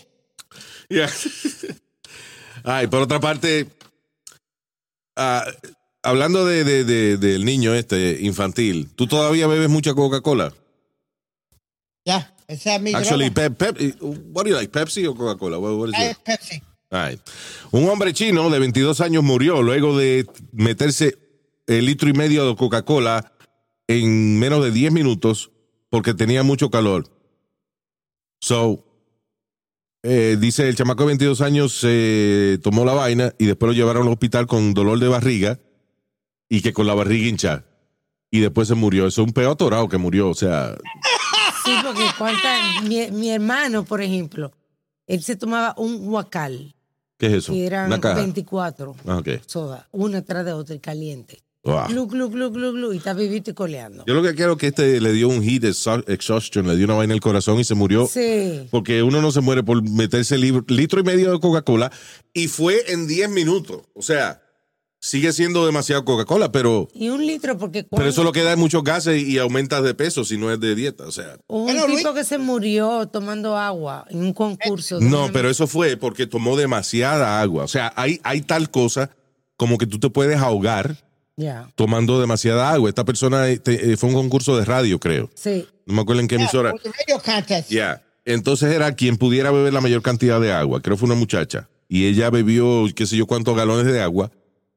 Yeah. Ay, por otra parte, ah, hablando de, de- de- del niño este infantil, ¿tú todavía bebes mucha Coca-Cola? Ya, esa es mi Actually, droga. Pep, Pep, what do you like, Pepsi o Coca-Cola? What, what is it? Pepsi. All right. Un hombre chino de 22 años murió luego de meterse el litro y medio de Coca-Cola en menos de 10 minutos porque tenía mucho calor. So, eh, dice el chamaco de 22 años se tomó la vaina y después lo llevaron al hospital con dolor de barriga y que con la barriga hincha. Y después se murió. Eso es un peo atorado que murió. O sea, Sí, porque cuánta, mi, mi hermano, por ejemplo, él se tomaba un guacal, ¿qué es eso? que eran Una caja. 24 Ah, ok. sodas, una tras de otra y caliente. Wow. Glu, glu, glu, glu, glu, y está vivito y coleando. Yo lo que quiero es que este le dio un heat exha- exhaustion, le dio una vaina en el corazón y se murió. Sí. Porque uno no se muere por meterse libro- litro y medio de Coca-Cola y fue en 10 minutos. O sea, sigue siendo demasiado Coca-Cola, pero, Y un litro, porque pero eso lo que da es muchos gases y aumentas de peso si no es de dieta. O sea, un Pero, tipo Luis- que se murió tomando agua en un concurso. no, pero eso fue porque tomó demasiada agua. O sea, hay, hay tal cosa como que tú te puedes ahogar Tomando demasiada agua. Esta persona este, eh, fue un concurso de radio, creo. sí. No me acuerdo en qué emisora. Yeah, radio contest. Ya. Entonces era quien pudiera beber la mayor cantidad de agua. Creo que fue una muchacha. Y ella bebió qué sé yo cuántos galones de agua.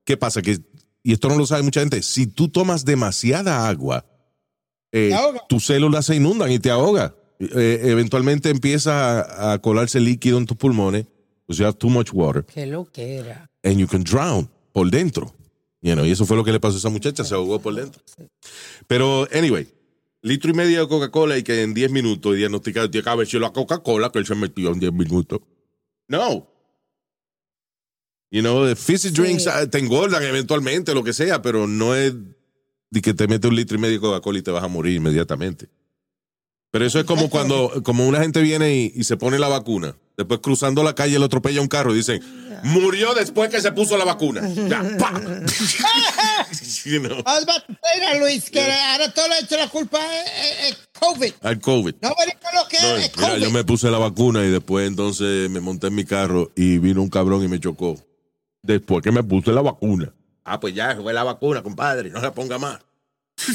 ¿Qué pasa? Que, y esto no lo sabe mucha gente, si tú tomas demasiada agua, eh, tus células se inundan y te ahoga. Eh, eventualmente empieza a, a colarse líquido en tus pulmones. O sea, too much water. Qué lo que era. And you can drown por dentro. You know, y eso fue lo que le pasó a esa muchacha, se ahogó por dentro. Pero, anyway, litro y medio de Coca-Cola y que en 10 minutos diagnosticado, tío, cabe si la Coca-Cola que él se metió en 10 minutos. No. You know, the fizzy drinks ah, te engordan eventualmente, lo que sea, pero no es de que te metes un litro y medio de Coca-Cola y te vas a morir inmediatamente. Pero eso es como cuando como una gente viene y, y se pone la vacuna. Después cruzando la calle le atropella un carro y dicen, murió después que se puso la vacuna. Ya, ¡pa! You know, I was about to say that, Luis, que ahora todo le echa la culpa a COVID. al COVID. Know lo que No, es mira, COVID. yo me puse la vacuna y después entonces me monté en mi carro y vino un cabrón y me chocó. Después que me puse la vacuna. Ah, pues ya fue la vacuna, compadre, no la ponga más.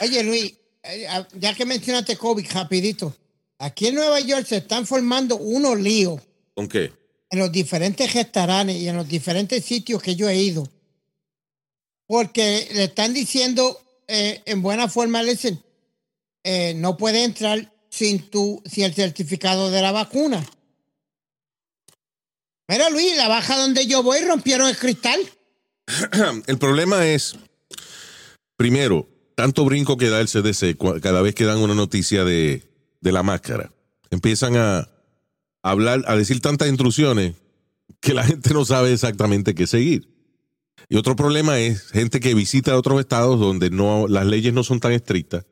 Oye, Luis, eh, ya que mencionaste COVID, rapidito. Aquí en Nueva York se están formando unos líos ¿Con qué? en los diferentes restaurantes y en los diferentes sitios que yo he ido. Porque le están diciendo eh, en buena forma, dicen, eh, no puede entrar sin tu, sin el certificado de la vacuna. Mira, Luis, la baja donde yo voy rompieron el cristal. El problema es, primero, tanto brinco que da el CDC cada vez que dan una noticia de, de la máscara. Empiezan a hablar, a decir tantas instrucciones que la gente no sabe exactamente qué seguir. Y otro problema es gente que visita otros estados donde no, las leyes no son tan estrictas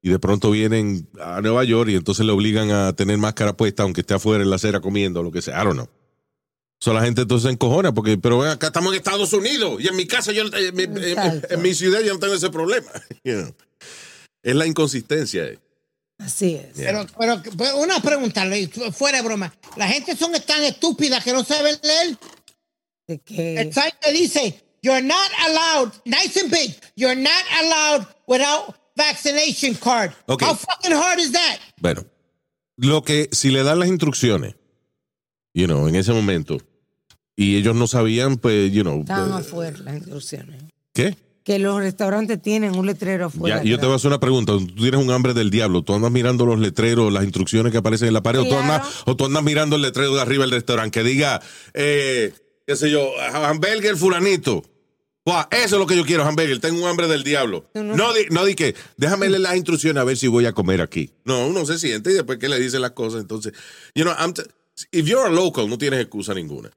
y de pronto vienen a Nueva York y entonces le obligan a tener máscara puesta aunque esté afuera en la acera comiendo o lo que sea. I don't know. So, la gente entonces se encojona porque, pero ven acá estamos en Estados Unidos y en mi casa, yo, no- en, mi- en- Exacto. en mi ciudad yo no tengo ese problema. You know. Es la inconsistencia. Así es. Pero, pero pero una pregunta, fuera de broma. La gente son tan estúpidas que no saben leer. De que, El sign te dice, you're not allowed, nice and big, you're not allowed without vaccination card. Okay. How fucking hard is that? Bueno, lo que, si le dan las instrucciones, you know, en ese momento, y ellos no sabían, pues, you know, Estaban eh, afuera las instrucciones. ¿qué? Que los restaurantes tienen un letrero afuera. Ya, yo te voy a hacer una pregunta. Tú tienes un hambre del diablo. Tú andas mirando los letreros, las instrucciones que aparecen en la pared, o, tú andas, o tú andas mirando el letrero de arriba del restaurante que diga, eh, qué sé yo, hamburger fulanito. Eso es lo que yo quiero, hamburger. Tengo un hambre del diablo. No- No, di, no di que, déjame leer las instrucciones a ver si voy a comer aquí. No, uno se siente y después que le dice las cosas. Entonces, you know, I'm if you're a local, no tienes excusa ninguna.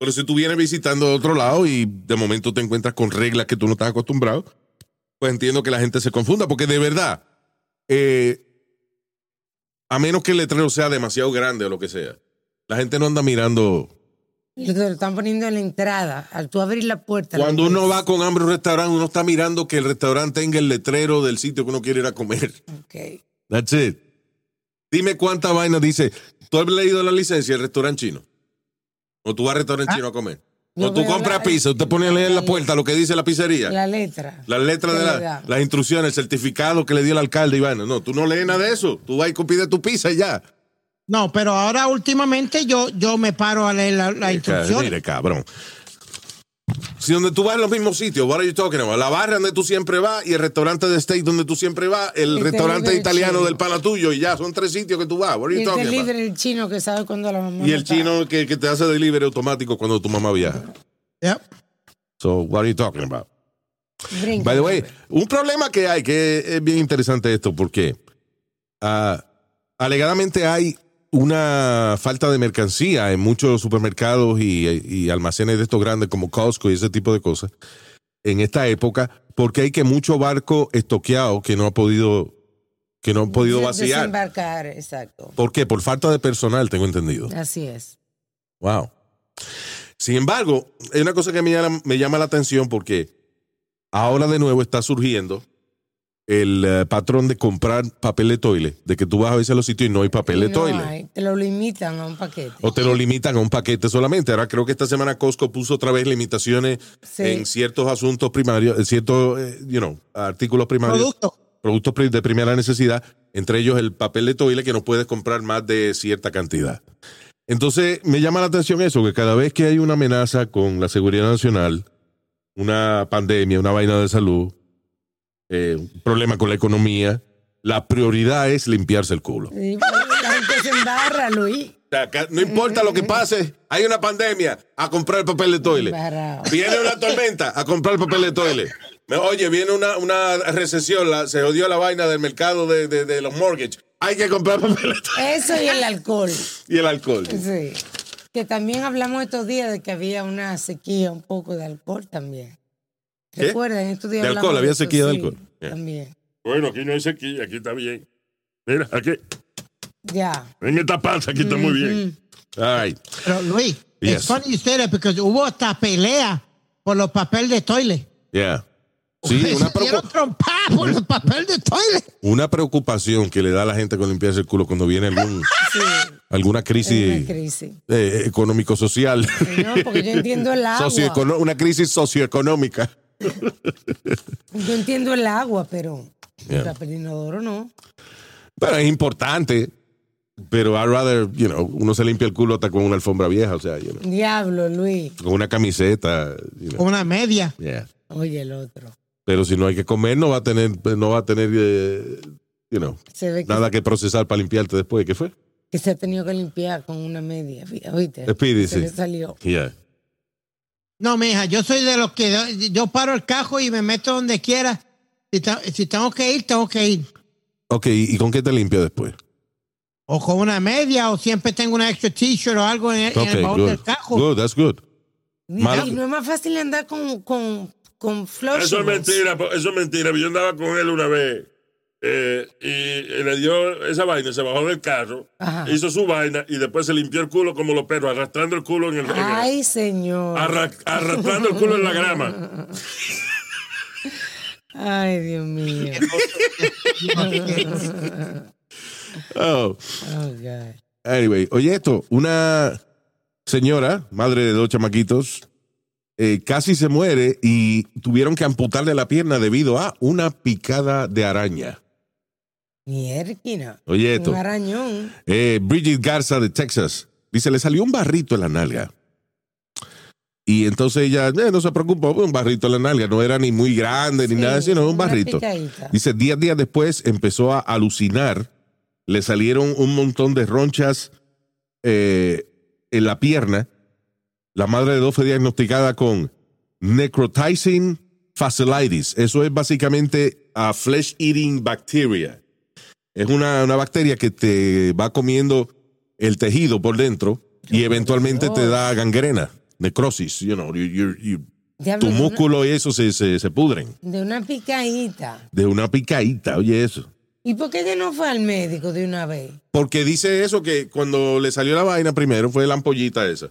Pero si tú vienes visitando de otro lado y de momento te encuentras con reglas que tú no estás acostumbrado, pues entiendo que la gente se confunda, porque de verdad, eh, a menos que el letrero sea demasiado grande o lo que sea, la gente no anda mirando. Lo están poniendo en la entrada. Al tú abrir la puerta. Cuando uno va con hambre a un restaurante, uno está mirando que el restaurante tenga el letrero del sitio que uno quiere ir a comer. Ok. That's it. Dime cuánta vaina dice. ¿Tú has leído la licencia del restaurante chino? ¿O tú vas al restaurante chino a comer? ¿O tú compras la- pizza? ¿Usted pone a leer en la puerta lo que dice la pizzería? La letra. Las letras que de la, las instrucciones, el certificado que le dio el alcalde, Iván. No, tú no lees nada de eso. Tú vas y pides tu pizza y ya. No, pero ahora últimamente yo, yo me paro a leer la, la instrucción. Mire, cabrón. Si donde tú vas en los mismos sitios, what are you talking about? La barra donde tú siempre vas y el restaurante de steak donde tú siempre vas, el Y te restaurante italiano chino. del pana tuyo y ya, son tres sitios que tú vas. What are Y you el talking about? delivery el chino que sabe cuando la mamá Y el está. chino que, que te hace delivery automático cuando tu mamá viaja. Yep. So, what are you talking about? Brinca, By the way, un problema que hay, que es bien interesante esto, porque ah, alegadamente hay una falta de mercancía en muchos supermercados y, y almacenes de estos grandes como Costco y ese tipo de cosas en esta época, porque hay que mucho barco estoqueado que no ha podido, que no han podido vaciar. Desembarcar, exacto. ¿Por qué? Por falta de personal, tengo entendido. Así es. Wow. Sin embargo, hay una cosa que me llama, me llama la atención porque ahora de nuevo está surgiendo el eh, patrón de comprar papel de toile, de que tú vas a veces a los sitios y no hay papel de toile. hay, te lo limitan a un paquete. O te lo limitan a un paquete solamente. Ahora creo que esta semana Costco puso otra vez limitaciones Sí. en ciertos asuntos primarios, en ciertos, eh, you know, artículos primarios Producto. productos pri- de primera necesidad, entre ellos el papel de toile que no puedes comprar más de cierta cantidad. Entonces, me llama la atención eso, que cada vez que hay una amenaza con la seguridad nacional, una pandemia, una vaina de salud, eh, un problema con la economía, la prioridad es limpiarse el culo. Sí, pero la gente se embarra, Luis. No importa lo que pase, hay una pandemia, a comprar el papel de toile. Viene una tormenta, a comprar el papel de toile. Oye, viene una, una recesión, la- se odió la vaina del mercado de, de- de los mortgages. Hay que comprar papel de toile. Eso y el alcohol. Y el alcohol. Sí. Que también hablamos estos días de que había una sequía un poco de alcohol también. ¿Qué? ¿Recuerdan? Estos días De alcohol, había sequía de sí, alcohol. Yeah. También. Bueno, aquí no hay sequía, aquí está bien. Mira, aquí, Ya. en esta panza, aquí está muy bien. All right. Pero Luis, Yes. it's funny you say that because hubo hasta pelea por los papeles de toile. Yeah. Sí, Se una, dieron por los papeles de toile. una preocupación que le da a la gente con limpiarse el culo cuando viene algún, Sí. alguna crisis, crisis. eh, económico-social. No, porque yo entiendo el agua. Socioecono- una crisis socioeconómica. Yo entiendo el agua, pero Yeah. el papel inodoro no. Pero es importante. Pero I'd rather, you know, uno se limpia el culo hasta con una alfombra vieja, o sea, you know, Diablo, Luis. con una camiseta. you know, Una media. yeah. Oye, el otro. Pero si no hay que comer, no va a tener, no va a tener, eh, you know, Se ve que, nada que procesar para limpiarte después. ¿Qué fue? que se ha tenido que limpiar con una media. ¿Oíste? Speedy, se sí. le salió. Yeah. No, mija, yo soy de los que yo paro el cajo y me meto donde quiera. Si, ta- si tengo que ir, tengo que ir. Ok, ¿y con qué te limpia después? O con una media, o siempre tengo una extra t-shirt o algo en, el- en el baúl good. del cajo. Good, that's good. Mal- Y no es más fácil andar con, con, con. Eso es mentira, eso es mentira. Yo andaba con él una vez eh, y le dio esa vaina, se bajó del carro, Ajá. hizo su vaina y después se limpió el culo como los perros, arrastrando el culo en el. en el- Ay, señor. arra- arrastrando el culo en la grama. Ay, Dios mío. Oh. Oh, God. Anyway, oye esto, una señora, madre de dos chamaquitos, eh, casi se muere y tuvieron que amputarle la pierna debido a una picada de araña. Mierquina. Oye, esto. Un arañón. Eh, Bridget Garza de Texas dice, le salió un barrito en la nalga. Y entonces ella eh, no se preocupó, un barrito en la nalga, no era ni muy grande ni Sí, nada, sino un barrito. picadita. Dice, días, días después empezó a alucinar, le salieron un montón de ronchas eh, en la pierna. La madre de dos fue diagnosticada con necrotizing fasciitis. Eso es básicamente a flesh eating bacteria. Es una, una bacteria que te va comiendo el tejido por dentro y eventualmente te da gangrena, necrosis, you know, you- you- you- Diablo, tu músculo y eso se, se, se pudren. De una picadita. De una picadita, oye eso. ¿Y por qué ella no fue al médico de una vez? Porque dice eso que cuando le salió la vaina primero fue la ampollita esa.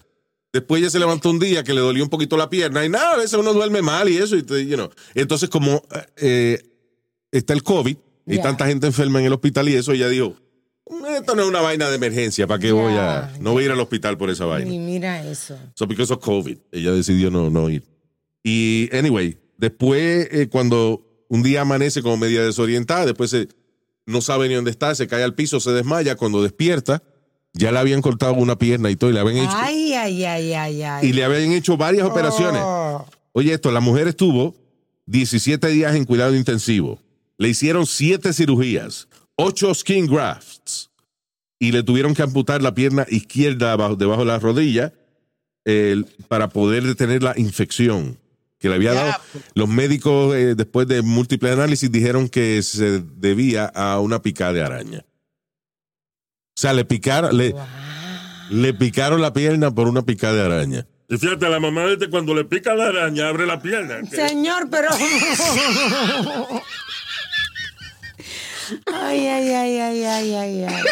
Después ella se levantó un día que le dolió un poquito la pierna y nada, a veces uno duerme mal y eso. Y te- you know. Entonces como eh, está el COVID y tanta gente enferma en el hospital y eso, ella dijo, esto no es una vaina de emergencia, ¿para qué voy a...? No voy a ir al hospital por esa vaina. Y mira eso. So because of COVID, ella decidió no, no ir. Y anyway, después eh, cuando un día amanece como media desorientada, después se- no sabe ni dónde está, se cae al piso, se desmaya, cuando despierta, ya le habían cortado una pierna y todo, y le habían hecho, Ay, ay, ay, ay, ay. y le habían hecho varias operaciones. Oh. Oye, esto, la mujer estuvo 17 días en cuidado intensivo. Le hicieron 7 cirugías, 8 skin grafts y le tuvieron que amputar la pierna izquierda abajo, debajo de la rodilla para poder detener la infección que le había dado. Los médicos, eh, después de múltiples análisis, dijeron que se debía a una picada de araña. O sea, le picaron, le, le picaron la pierna por una picada de araña. Y fíjate, la mamá de este cuando le pica la araña abre la pierna. Señor, pero. ay, ay, ay, ay, ay, ay, ay.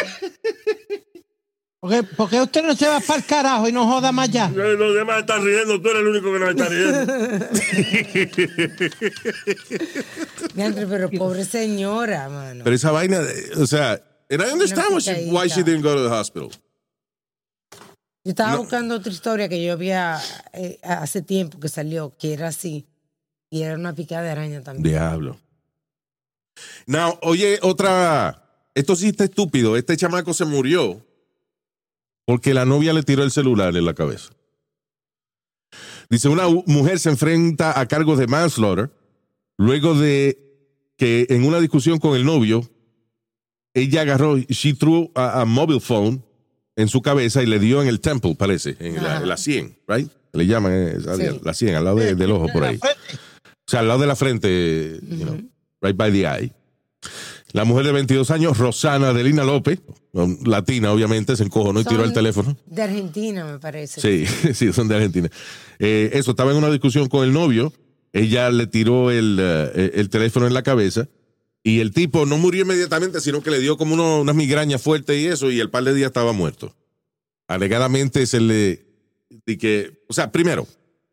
¿Por qué, por qué usted no se va para el carajo y no joda más ya? Los demás están riendo, tú eres el único que no está riendo. Pero pobre señora, mano. Pero esa vaina, o sea, and I understand why she, why she didn't go to the hospital. Yo estaba No. buscando otra historia que yo había eh, hace tiempo que salió, que era así. Y era una picada de araña también. Diablo. Now, oye, otra. Esto sí está estúpido. Este chamaco se murió porque la novia le tiró el celular en la cabeza. Dice: Una mujer se enfrenta a cargos de manslaughter luego de que en una discusión con el novio, ella agarró, she threw a, a mobile phone en su cabeza y le dio en el temple, parece, en la, en la 100, right? Le llaman eh, Sí. la 100, al lado de- del ojo por ahí. O sea, al lado de la frente, you know, right by the eye. La mujer de 22 años, Rosana Adelina López, um, latina obviamente, se encojonó y tiró el teléfono. De Argentina, me parece. Sí, sí, son de Argentina. Eh, eso, estaba en una discusión con el novio, ella le tiró el, eh, el teléfono en la cabeza y el tipo no murió inmediatamente, sino que le dio como uno- unas migrañas fuertes y eso, y el par de días estaba muerto. Alegadamente se le... Y que, o sea, primero,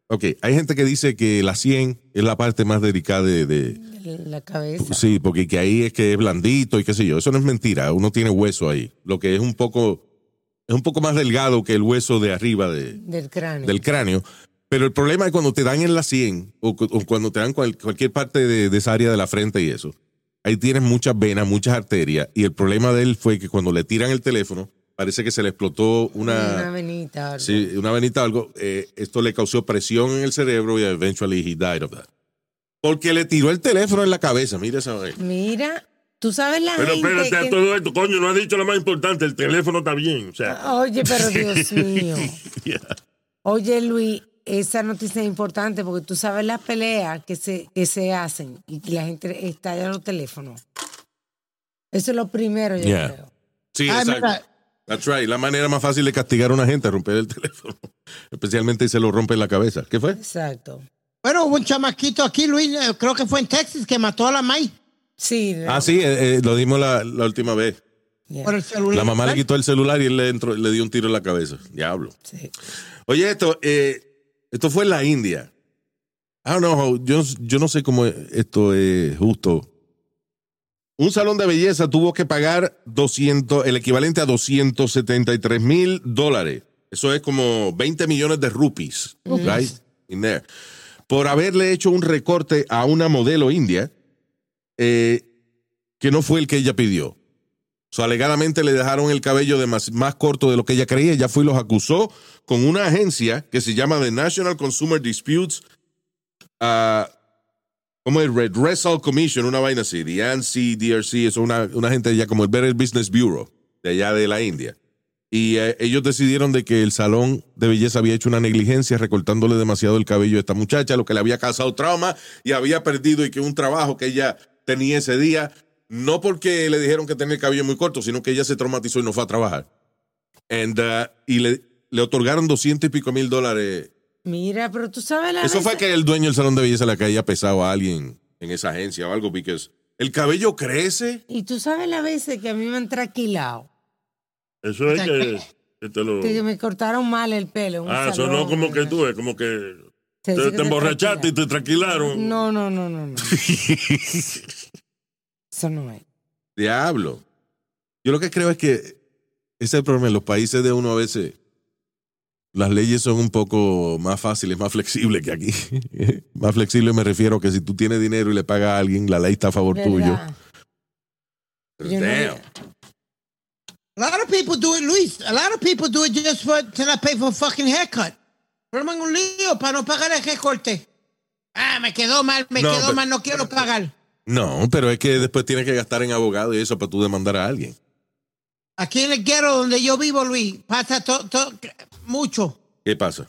ok, hay gente que dice que la 100 es la parte más delicada de- La cabeza. Sí, porque que ahí es que es blandito y qué sé yo. Eso no es mentira. Uno tiene hueso ahí. Lo que es un poco, es un poco más delgado que el hueso de arriba de, Del cráneo. del cráneo. Pero el problema es cuando te dan en la 100 o, cu- o cuando te dan cual- cualquier parte de, de esa área de la frente y eso. Ahí tienes muchas venas, muchas arterias. Y el problema de él fue que cuando le tiran el teléfono, parece que se le explotó Una una, venita. algo. sí, una venita o algo. Eh, esto le causó presión en el cerebro y eventually he died of that. Porque le tiró el teléfono en la cabeza. Mira esa vaina. Mira, tú sabes la Pero gente espérate a que- todo esto, coño, no ha dicho lo más importante, el teléfono está bien. O sea, Oye, pero Dios mío. yeah. Oye, Luis, esa noticia es importante porque tú sabes las peleas que se, que se hacen y que la gente estalla los teléfonos. Eso es lo primero, yo Yeah. creo. Sí, Ay, exacto. mira, That's right. La manera más fácil de castigar a una gente es romper el teléfono. Especialmente si se lo rompe en la cabeza. ¿Qué fue? Exacto. Bueno, hubo un chamaquito aquí, Luis, eh, creo que fue en Texas, que mató a la May Sí. Ah, sí, eh, eh, lo dimos la, la última vez. yeah, por el celular. La mamá le quitó el celular y él le, entró- le dio un tiro en la cabeza. Diablo. sí. Oye, esto, eh, esto fue en la India. I don't know, yo, yo no sé cómo esto es justo. Un salón de belleza tuvo que pagar 200, el equivalente a 273 mil dólares. Eso es como 20 millones de rupees, right? in there. Por haberle hecho un recorte a una modelo india eh, que no fue el que ella pidió. So, alegadamente le dejaron el cabello de más, más corto de lo que ella creía. Ella fue y los acusó con una agencia que se llama The National Consumer Disputes ah, como el Red Result Commission, una vaina así, the NCDRC, es una, una gente allá como el Better Business Bureau, de allá de la India. Y eh, ellos decidieron de que el salón de belleza había hecho una negligencia recortándole demasiado el cabello a esta muchacha, lo que le había causado trauma y había perdido y que un trabajo que ella tenía ese día, no porque le dijeron que tenía el cabello muy corto, sino que ella se traumatizó y no fue a trabajar. And, uh, y le, le otorgaron doscientos y pico mil dólares Mira, pero tú sabes la eso fue que el dueño del salón de belleza le caía pesado a alguien en esa agencia o algo, porque el cabello crece. Y tú sabes las veces que a mí me han tranquilado. Eso es que, que te lo. Que me cortaron mal el pelo. Ah, salón, sonó como que tú, es como que te, emborrachaste y te tranquilaron. tranquilaron. No, no, no, no, no. Eso no es. Diablo. Yo lo que creo es que ese es el problema. En los países de uno a veces las leyes son un poco más fáciles, más flexibles que aquí. más flexible me refiero a que si tú tienes dinero y le pagas a alguien, la ley está a favor tuyo. ¿Verdad? Yo no- Damn. A lot of people do it, Luis. A lot of people do it just for to not pay for a fucking haircut. Forman un lío para no pagar el recorte. Ah, me quedó mal, me No, quedó mal, no quiero pagar. No, pero es que después tienes que gastar en abogado y eso para tú demandar a alguien. Aquí en el guero donde yo vivo, Luis, pasa to- to- mucho. ¿Qué pasa?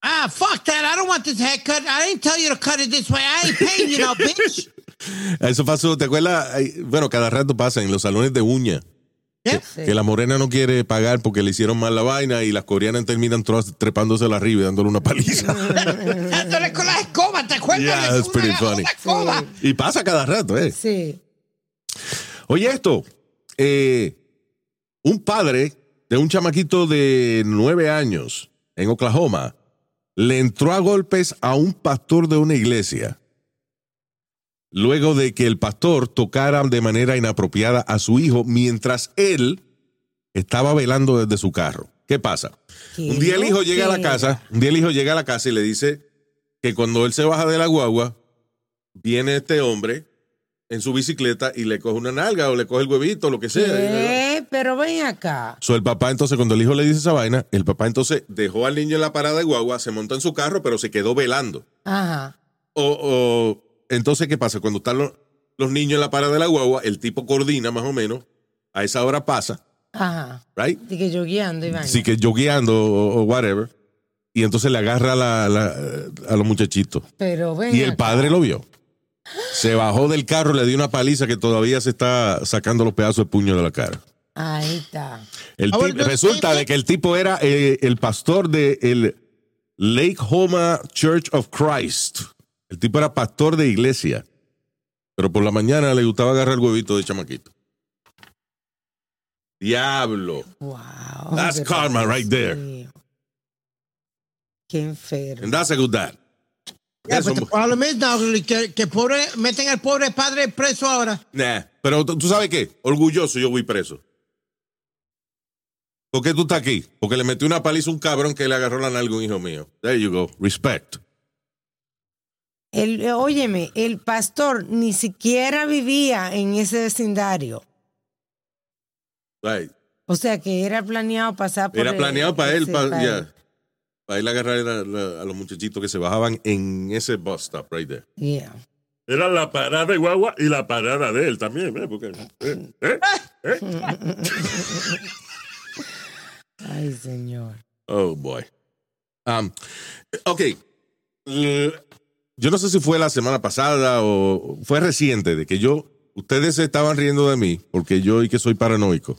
Ah, fuck that. I don't want this haircut. I didn't tell you to cut it this way. I ain't paying you now, bitch. Eso pasó, ¿te acuerdas? Bueno, cada rato pasa en los salones de uña. Yeah. Sí. Que la morena no quiere pagar porque le hicieron mal la vaina y las coreanas terminan tro- trepándosela arriba y dándole una paliza. Dándole con la escoba, ¿te acuerdas? Yeah, that's pretty una funny. escoba? y pasa cada rato, ¿eh? Sí. Oye, esto. Eh, un padre de un chamaquito de nueve años en Oklahoma le entró a golpes a un pastor de una iglesia luego de que el pastor tocara de manera inapropiada a su hijo mientras él estaba velando desde su carro. ¿Qué pasa? ¿Qué Un día el hijo llega a la casa, un día el hijo llega a la casa y le dice que cuando él se baja de la guagua, viene este hombre en su bicicleta y le coge una nalga o le coge el huevito, lo que sea. ¿Qué? Pero ven acá. So, el papá entonces, cuando el hijo le dice esa vaina, el papá entonces dejó al niño en la parada de guagua, se montó en su carro, pero se quedó velando. Ajá. O, o- entonces, ¿qué pasa? Cuando están los, los niños en la parada de la guagua, el tipo coordina más o menos, a esa hora pasa, Ajá. right? Y que yo guiando y vaina. Así que yo guiando o, o whatever, y entonces le agarra la- la- a los muchachitos. Pero ven Y el acá. padre lo vio. Se bajó del carro, le dio una paliza que todavía se está sacando los pedazos de puño de la cara. Ahí está. El tip- no- resulta de que el tipo era eh, el pastor de el Lake Homa Church of Christ. El tipo era pastor de iglesia. Pero por la mañana le gustaba agarrar el huevito de chamaquito. Diablo. Wow. That's karma right there. Qué enfermo. And that's a good dad. Yeah, Eso- but the problem is now que, que pobre, meten al pobre padre preso ahora. Nah, pero tú sabes qué, orgulloso yo voy preso. ¿Por qué tú estás aquí? Porque le metí una paliza a un cabrón que le agarró la nalga a un hijo mío. There you go. Respect. El, óyeme, el pastor ni siquiera vivía en ese vecindario. Right. O sea que era planeado pasar por Era el- planeado para él, para. Para agarrar a, la- a los muchachitos que se bajaban en ese bus stop right there. Yeah. Era la parada de guagua y la parada de él también, ¿eh? Porque, ¿eh? ¿eh? ¿eh? Ay, señor. Oh, boy. Um, ok. Yo no sé si fue la semana pasada o fue reciente de que yo, ustedes se estaban riendo de mí porque yo y que soy paranoico.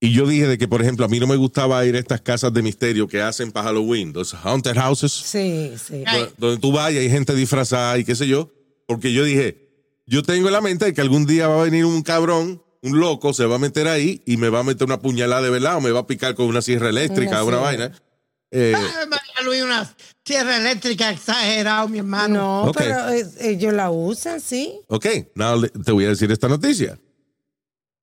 Y yo dije de que, por ejemplo, a mí no me gustaba ir a estas casas de misterio que hacen para Halloween, los haunted houses. Sí, sí. Donde tú vas y hay gente disfrazada y qué sé yo, porque yo dije, yo tengo en la mente de que algún día va a venir un cabrón, un loco, se va a meter ahí y me va a meter una puñalada de verdad o me va a picar con una sierra eléctrica, Una una, sierra. vaina. Eh, Ay, María Luis, una tierra eléctrica exagerado, mi hermano. No, Ok. pero eh, ellos la usan, sí. ok, now te voy a decir esta noticia.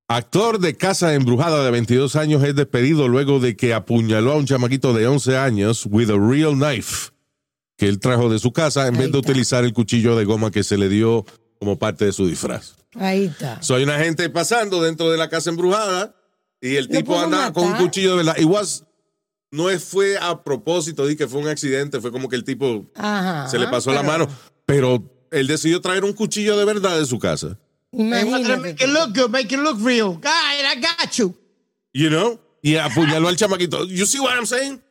Actor de Casa Embrujada de 22 años es despedido luego de que apuñaló a un chamaquito de 11 años with a real knife que él trajo de su casa en Ahí vez de está. utilizar el cuchillo de goma que se le dio como parte de su disfraz. Ahí está. So, hay una gente pasando dentro de la casa embrujada y el tipo anda con un cuchillo de verdad. Was- no fue a propósito, di que fue un accidente, fue como que el tipo Ajá. se le pasó la mano, pero él decidió traer un cuchillo de verdad de su casa. Imagínate. make it look good, make it look real. God, I got you. You know? Y apuñaló al chamaquito. You see what I'm saying?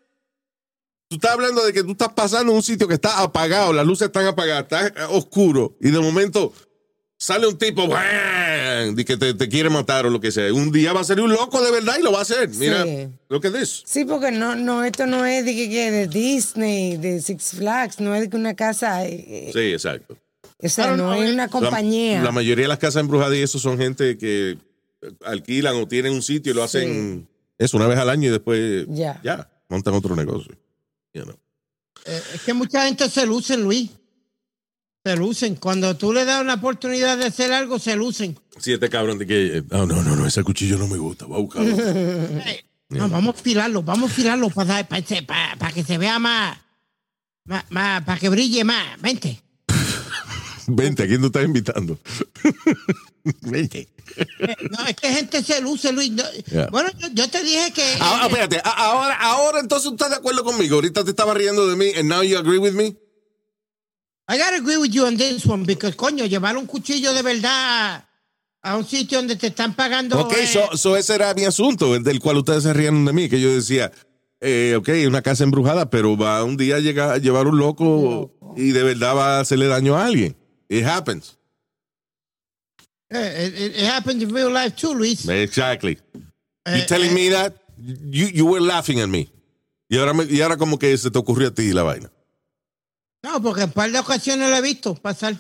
Tú estás hablando de que tú estás pasando en un sitio que está apagado, las luces están apagadas, está eh, oscuro, y de momento sale un tipo de que te, te quiere matar o lo que sea. Un día va a salir un loco de verdad y lo va a hacer. Mira, Sí. lo que es. Sí, porque no, no, esto no es de de Disney, de Six Flags, no es de que una casa, eh, Sí, exacto. O sea, no es una compañía. La, la mayoría de las casas embrujadas y eso son gente que eh, alquilan o tienen un sitio y lo hacen eso una vez al año y después Ya. ya montan otro negocio. You know. Eh, es que mucha gente se lucen, Luis. Se lucen. Cuando tú le das una oportunidad de hacer algo, se lucen. Sí, este cabrón de que, eh, no, no, no, no, ese cuchillo no me gusta, voy a buscarlo. Eh, No, vamos a filarlo, vamos a filarlo para, para, para, para que se vea más, más, más- para que brille más. Vente. Vente, ¿a quién tú estás invitando? Vente. Eh, No, es que gente se luce, Luis. No, Yeah. Bueno, yo, yo te dije que. Ah, ah, espérate, ah, ahora, ahora entonces tú estás de acuerdo conmigo. Ahorita te estaba riendo de mí, and now you agree with me. I gotta agree with you on this one, because, coño, llevar un cuchillo de verdad a un sitio donde te están pagando. Ok, eh, so, so ese era mi asunto, el del cual ustedes se rían de mí, que yo decía, eh, ok, una casa embrujada, pero va un día a llegar a llevar un loco y de verdad va a hacerle daño a alguien. It happens. eh, it, it happens in real life too, Luis. Exactly. Eh, You telling me that? You, you were laughing at me. Y ahora, me- y ahora como que se te ocurrió a ti la vaina. No, porque en un par de ocasiones lo he visto pasar.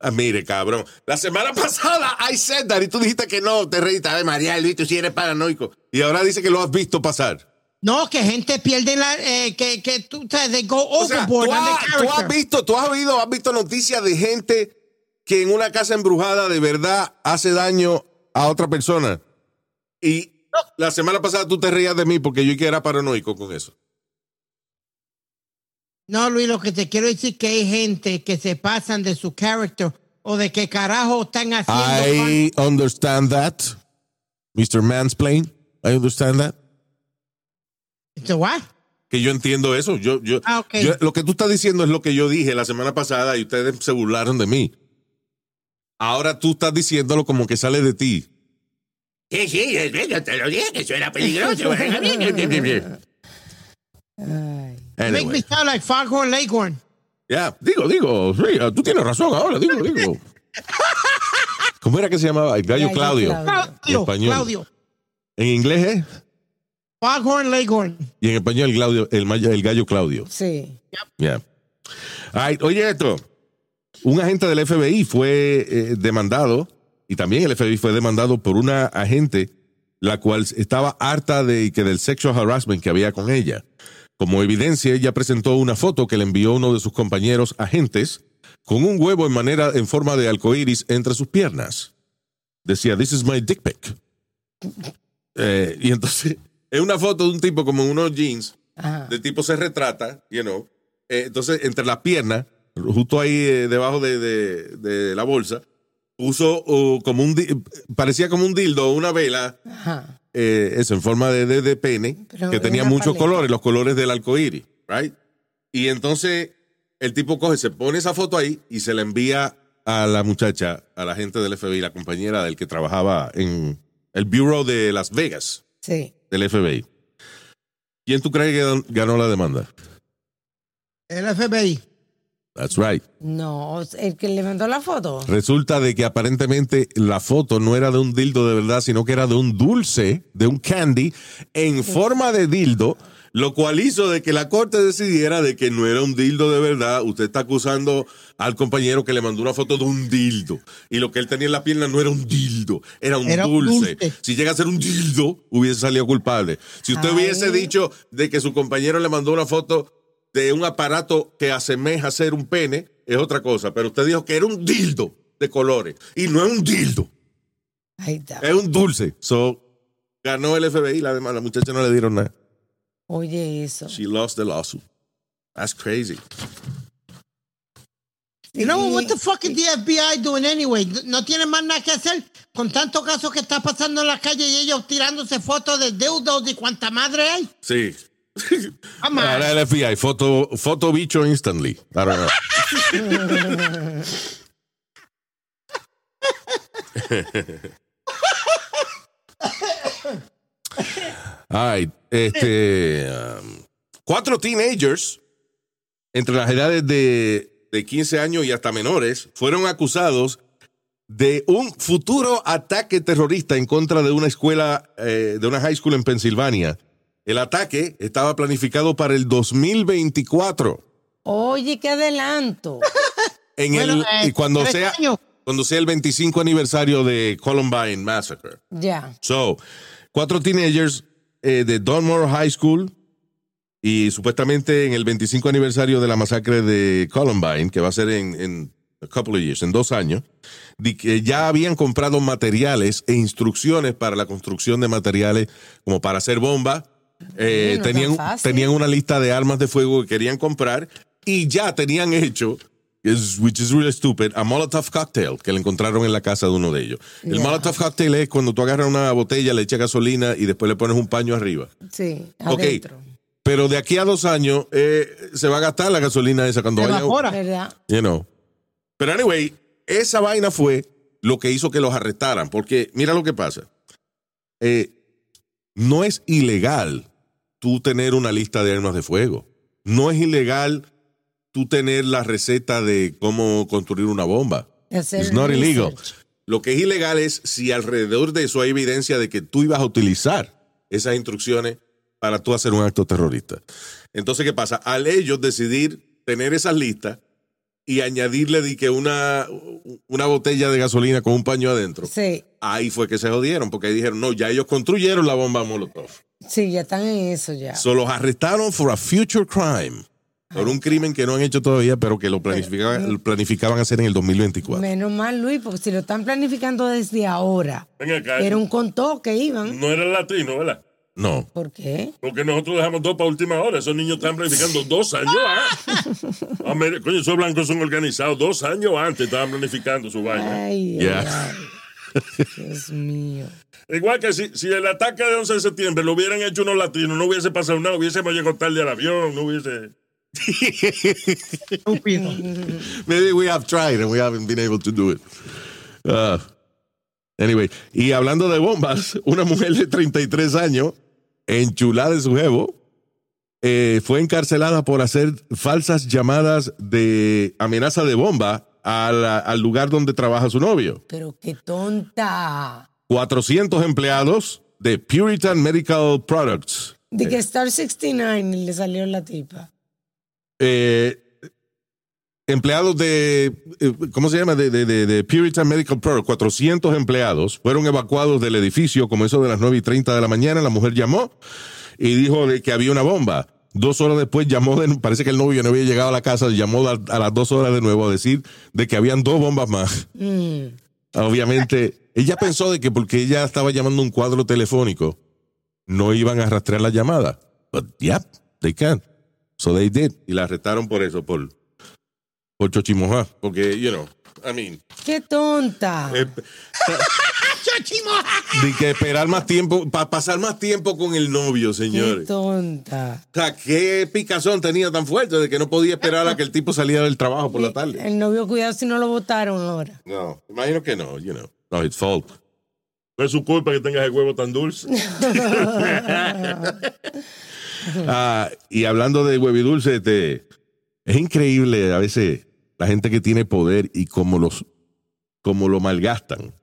Ah, mire, cabrón. La semana pasada I said that y tú dijiste que no, te reíste. Ay, María, Luis, tú sí eres paranoico. Y ahora dice que lo has visto pasar. No, que gente pierde la. eh, que, que tú they go O sea, overboard tú, has, tú has visto, tú has oído, has visto noticias de gente que en una casa embrujada de verdad hace daño a otra persona. Y la semana pasada tú te reías de mí porque yo que era paranoico con eso. No, Luis, lo que te quiero decir es que hay gente que se pasan de su character o de qué carajo están haciendo. I understand that, Mr. Mansplain. I understand that. Que yo entiendo eso. Yo, yo, Ah, yo- lo que tú estás diciendo es lo que yo dije la semana pasada y ustedes se burlaron de mí. Ahora tú estás diciéndolo como que sale de ti. Sí, sí, yo te lo dije que eso era peligroso. Make me sound like Foghorn Leghorn. Ya, digo, digo, sí, ah, tú tienes razón ahora, digo, digo. ¿Cómo era que se llamaba? El gallo, Gallo Claudio. Claudio. En español. Claudio. En inglés es. Foghorn Leghorn. Y en español el, Claudio, el, gallo Claudio. Sí. Ya. Ay, oye esto. Un agente del FBI fue eh, demandado, y también el FBI fue demandado por una agente la cual estaba harta de que del sexual harassment que había con ella. Como evidencia, ella presentó una foto que le envió uno de sus compañeros agentes con un huevo en manera en forma de arcoíris entre sus piernas. Decía, "This is my dick pic." Eh, y entonces es una foto de un tipo como en unos jeans Ajá. el tipo se retrata, you know. Eh, entonces, entre las piernas, justo ahí eh, debajo de, de- de la bolsa, puso uh, como un, parecía como un dildo, una vela, Ajá. eh, eso, en forma de, pene, Pero que en tenía muchos paleta. colores, los colores del arco iris, right? Y entonces, el tipo coge, se pone esa foto ahí y se la envía a la muchacha, a la gente del FBI, la compañera del que trabajaba en el Bureau de Las Vegas Sí. del FBI. ¿Quién tú crees que gan- ganó la demanda? El FBI. That's right. No, el que le mandó la foto. Resulta de que aparentemente la foto no era de un dildo de verdad, sino que era de un dulce, de un candy, en forma de dildo, lo cual hizo de que la corte decidiera de que no era un dildo de verdad. Usted está acusando al compañero que le mandó una foto de un dildo. Y lo que él tenía en la pierna no era un dildo, era un, Era un dulce. Si llega a ser un dildo, hubiese salido culpable. Si usted Ay. hubiese dicho de que su compañero le mandó una foto de un aparato que asemeja ser un pene, es otra cosa. Pero usted dijo que era un dildo de colores. Y no es un dildo. Está. Es un dulce. So, ganó el FBI, la demás, la muchacha no le dieron nada. Oye, eso. She lost the lawsuit. That's crazy. You know what the fuck is the FBI doing anyway? No tienen más nada que hacer con tantos casos que está pasando en la calle y ellos tirándose fotos de deudos y cuánta madre hay. Sí. Ahora el FBI, foto, foto bicho instantly. I don't know. Right, este, um, cuatro teenagers entre las edades de, de 15 años y hasta menores fueron acusados de un futuro ataque terrorista en contra de una escuela, eh, de una high school en Pensilvania. El ataque estaba planificado para el 2024. Oye, qué adelanto. En Bueno, el, eh, cuando sea, cuando sea el 25 aniversario de Columbine Massacre. ya. So, cuatro teenagers eh, de Donmore High School y supuestamente en el 25 aniversario de la masacre de Columbine, que va a ser en, en a couple of years, en dos años, di que ya habían comprado materiales e instrucciones para la construcción de materiales como para hacer bombas. Eh, no tenían, tenían una lista de armas de fuego que querían comprar y ya tenían hecho, is- which is really stupid, a Molotov cocktail que le encontraron en la casa de uno de ellos. El Yeah. Molotov cocktail es cuando tú agarras una botella, le echas gasolina y después le pones un paño arriba. Sí, adentro. Pero de aquí a dos años eh, se va a gastar la gasolina esa cuando vaya. Evapora. ¿Verdad? You know. Pero anyway, esa vaina fue lo que hizo que los arrestaran. Porque mira lo que pasa. Eh, no es ilegal tú tener una lista de armas de fuego. No es ilegal tú tener la receta de cómo construir una bomba. It's not illegal. Lo que es ilegal es si alrededor de eso hay evidencia de que tú ibas a utilizar esas instrucciones para tú hacer un acto terrorista. Entonces, ¿qué pasa? Al ellos decidir tener esas listas y añadirle de que una, una botella de gasolina con un paño adentro, Sí, ahí fue que se jodieron, porque ahí dijeron, no, ya ellos construyeron la bomba Molotov. sí, ya están en eso ya. So los arrestaron for a future crime, por un crimen que no han hecho todavía, pero que lo planificaban, planificaban hacer en el 2024. Menos mal, Luis, porque si lo están planificando desde ahora, acá. era un contó que iban. No era latino, ¿verdad? No. ¿Por qué? Porque nosotros dejamos dos para última hora. Esos niños están planificando dos años antes. Coño, esos blancos son organizados. Dos años antes estaban planificando su vaina. Ay, ay. Dios mío. Igual que si, si el ataque de 11 de septiembre lo hubieran hecho unos latinos, no hubiese pasado nada. Hubiésemos llegado tarde al avión, no hubiese. Maybe we have tried and we haven't been able to do it. Uh, anyway, y hablando de bombas, una mujer de 33 años, enchulada de su jevo, eh, fue encarcelada por hacer falsas llamadas de amenaza de bomba la- al lugar donde trabaja su novio. Pero qué tonta. 400 empleados de Puritan Medical Products. De que Star 69 le salió la tipa. Eh, empleados de, eh, ¿cómo se llama? De, de- de- de Puritan Medical Product, 400 empleados fueron evacuados del edificio como eso de las 9 y 30 de la mañana. La mujer llamó y dijo de que había una bomba. Dos horas después llamó, de- parece que el novio no había llegado a la casa, llamó a, a las dos horas de nuevo a decir de que habían dos bombas más. Mm. Obviamente, ella pensó de que porque ella estaba llamando un cuadro telefónico, no iban a rastrear la llamada. But yep, they can. So they did. Y la arrestaron por eso, por, por chochimojá. Porque, you know, I mean, Qué tonta. eh, de que esperar más tiempo, para pasar más tiempo con el novio, Qué señores. tonta. O sea, qué picazón tenía tan fuerte de que no podía esperar a que el tipo saliera del trabajo por la tarde. El novio, cuidado si no lo votaron ahora. No, imagino que no, you know. No, it's fault. No es su culpa que tengas el huevo tan dulce. Ah, y hablando de huevidulce, este, es increíble a veces la gente que tiene poder y cómo, los, cómo lo malgastan.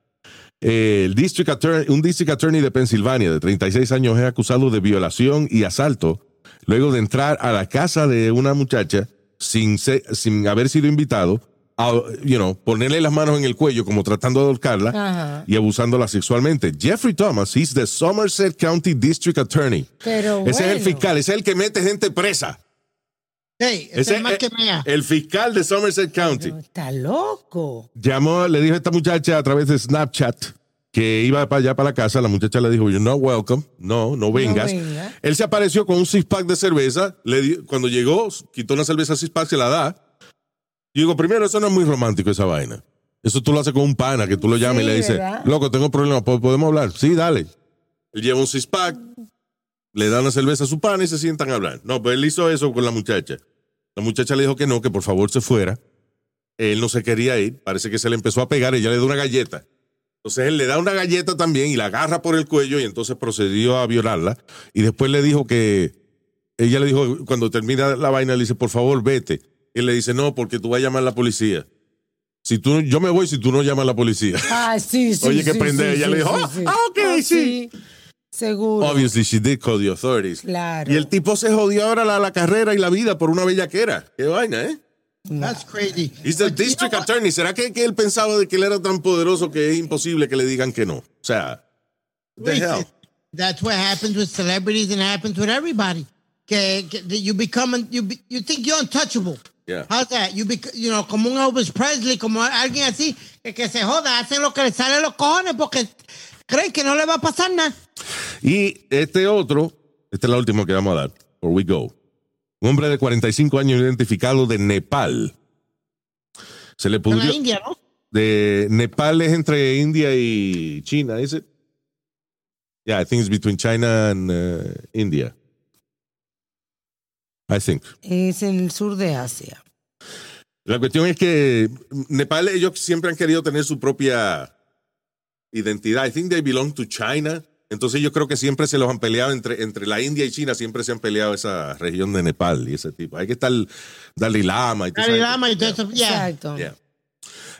El district attorney, un district attorney de Pensilvania de 36 años es acusado de violación y asalto luego de entrar a la casa de una muchacha sin, sin haber sido invitado, a, you know, ponerle las manos en el cuello como tratando de ahorcarla Ajá. y abusándola sexualmente. Jeffrey Thomas, he's the Somerset County District Attorney. Pero Ese es el fiscal, ese es el que mete gente presa. Hey, ese es más que mea. el fiscal de Somerset County. Pero Está loco. Llamó, le dijo a esta muchacha a través de Snapchat que iba para allá, para la casa. La muchacha le dijo, you're not welcome. No, no vengas. venga. Él se apareció con un six-pack de cerveza. Le cuando llegó, quitó una cerveza six-pack, se la da. Y digo, primero, eso no es muy romántico, esa vaina. Eso tú lo haces con un pana, que tú lo llamas y le dices, ¿verdad? loco, tengo problemas, ¿po- ¿podemos hablar? Sí, dale. Él lleva un six-pack, le da una cerveza a su pana y se sientan a hablar. No, pues él hizo eso con la muchacha. La muchacha le dijo que no, que por favor se fuera. Él no se quería ir, parece que se le empezó a pegar, ella le da una galleta. Entonces él le da una galleta también y la agarra por el cuello y entonces procedió a violarla. Y después le dijo que, ella le dijo, cuando termina la vaina, le dice, por favor, vete. Y le dice, no, porque tú vas a llamar a la policía. Si tú, yo me voy si tú no llamas a la policía. Ah, sí, sí. Oye, qué sí, pendeja. sí, Ella sí, le dijo, sí, "Ah, sí. ah, ok, Ah, sí. Seguro. Obviously, she did call the authorities. Claro. Y el tipo se jodió ahora la, la carrera y la vida por una bellaquera. Qué vaina, ¿eh? That's crazy. He's the But you district know what? attorney. ¿Será que, que él pensaba de que él era tan poderoso que es imposible que le digan que no? O sea, the Wait, hell. That's what happens with celebrities and happens with everybody. Que, que that you become, you, be- you think you're untouchable. Yeah. How's that? You, bec- you know, como un Elvis Presley, como alguien así, que, que se joda, hacen lo que le sale de los cojones porque creen que no le va a pasar nada. Y este otro, esta es la última que vamos a dar, before we go. Un hombre de 45 años identificado de Nepal. Se le pudrió. la India, ¿no? De Nepal es entre India y China, ¿is it? Yeah, I think it's between China and uh, India. I think. Es en el sur de Asia. La cuestión es que Nepal, ellos siempre han querido tener su propia identidad. I think they belong to China. Entonces yo creo que siempre se los han peleado entre, entre la India y China, siempre se han peleado esa región de Nepal y ese tipo. Hay que estar Dalai Lama y todo Dalai Lama y todo eso. Exacto. Yeah.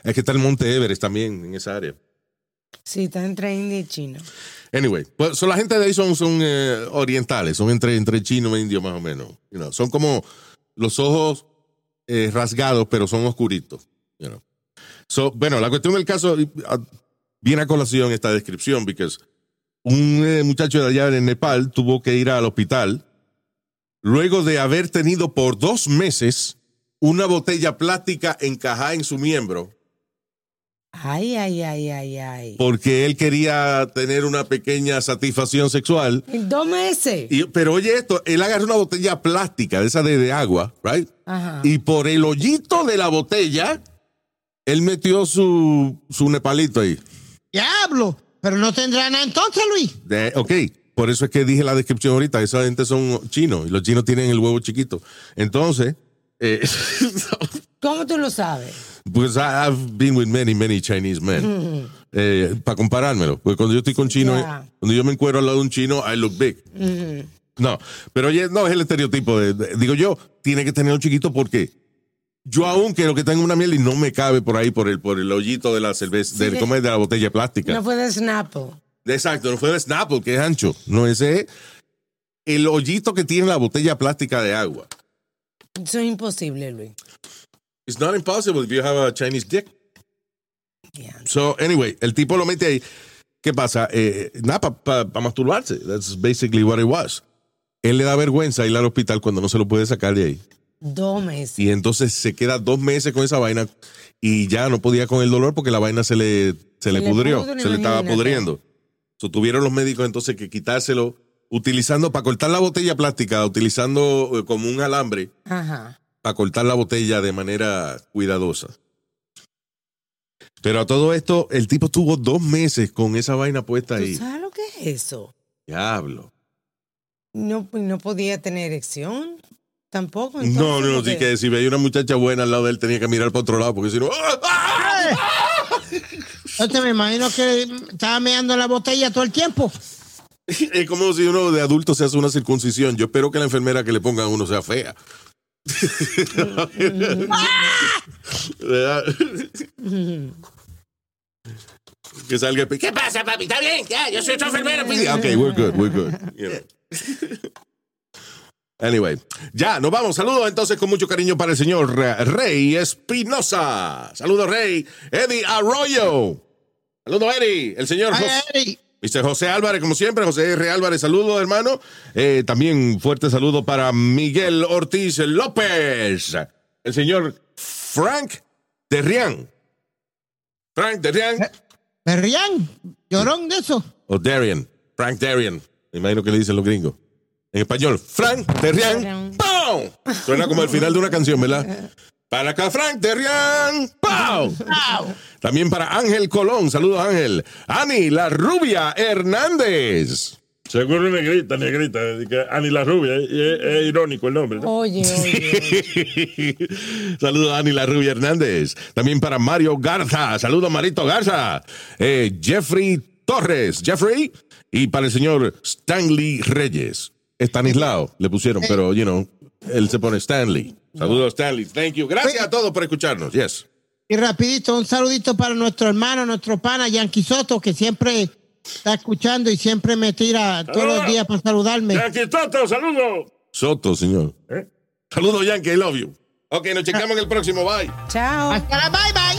Es que está el Monte Everest también en esa área. Sí, está entre India y China. Anyway, pues so la gente de ahí son, son eh, orientales, son entre, entre chino e indio más o menos. You son como los ojos eh, rasgados, pero son oscuritos. You know. So, bueno, la cuestión del caso uh, viene a colación esta descripción, porque un eh, muchacho de allá en Nepal tuvo que ir al hospital luego de haber tenido por dos meses una botella plástica encajada en su miembro Ay, ay, ay, ay, ay. porque él quería tener una pequeña satisfacción sexual. En dos meses. Y- pero oye esto, él agarró una botella plástica de esa de, de agua, right? Ajá. Y por el hoyito de la botella, él metió su, su nepalito ahí. Diablo. Pero no tendrá nada entonces, Luis. De- ok, por eso es que dije la descripción ahorita, esa gente son chinos y los chinos tienen el huevo chiquito. Entonces, eh, ¿Cómo tú lo sabes? pues I- I've been with many, many Chinese men. para comparármelo, porque cuando yo estoy con chino, Yeah. cuando yo me encuentro al lado de un chino, I look big. No, pero oye, no es el estereotipo de, de- digo yo, tiene que tener un chiquito porque yo aún quiero que tenga una miel y no me cabe por ahí por el por el hoyito de la cerveza, Sí, de, de- ¿cómo es? de la botella plástica. No fue de Snapple. Exacto, no fue de Snapple, que es ancho. No, ese es el hoyito que tiene la botella plástica de agua. Eso es imposible, Luis. It's not impossible if you have a Chinese dick. Yeah. So, anyway, el tipo lo mete ahí. ¿Qué pasa? Eh, nada, para masturbarse. That's basically what it was. Él le da vergüenza ir al hospital cuando no se lo puede sacar de ahí. Dos meses. Y entonces se queda dos meses con esa vaina y ya no podía con el dolor porque la vaina se le, se le le pudrió, pudre, se le estaba pudriendo. So, tuvieron los médicos entonces que quitárselo utilizando, para cortar la botella plástica, utilizando eh, como un alambre Ajá. Para cortar la botella de manera cuidadosa. Pero a todo esto, el tipo estuvo dos meses con esa vaina puesta ¿Tú ahí. sabes lo que es eso? Diablo. No, no podía tener erección. Tampoco. No, entonces, no, no, sí que si veía una muchacha buena al lado de él tenía que mirar para otro lado porque si no... ¡ah! Entonces me imagino que estaba meando la botella todo el tiempo. Es como si uno de adulto se hace una circuncisión. Yo espero que la enfermera que le pongan a uno sea fea. Que salga... ¿Qué pasa, papi? ¿Está bien? Ya, yo soy tu enfermero. pues. Okay, we're good, we're good. you know. Anyway, ya, nos vamos. Saludos entonces con mucho cariño para el señor Rey Espinosa. Saludos, Rey. Eddie Arroyo. Saludos, Eddie. El señor Ay, Jos- Eddie. Mr. José Álvarez, como siempre. José R. Álvarez, saludos, hermano. Eh, también fuerte saludo para Miguel Ortiz López. El señor Frank Terrián. Frank Terrián. Berrián. Llorón de eso. O Darian. Frank Darian. Me imagino que le dicen los gringos. En español, Frank Terrian. ¡Pau! Suena como el final de una canción, ¿verdad? Para acá, Frank Terrian. ¡Pau! También para Ángel Colón. Saludos, Ángel. Ani, la rubia Hernández. Seguro negrita, negrita. Ani la rubia. Es, es- es irónico el nombre. ¿no? Oye, oye. Saludos a Ani La Rubia Hernández. También para Mario Garza. Saludos Marito Garza. Eh, Jeffrey Torres. Jeffrey. Y para el señor Stanley Reyes. Estanislao le pusieron, pero, you know, él se pone Stanley. Saludos Stanley. Thank you. Gracias a todos por escucharnos. Yes. Y rapidito, un saludito para nuestro hermano, nuestro pana, Yankee Soto, que siempre está escuchando y siempre me tira todos los días para saludarme. Yankee Toto, saludos. Soto, señor. ¿Eh? Saludos, Yankee. I love you. Ok, nos chequeamos en el próximo. Bye. Chao. Hasta la bye bye.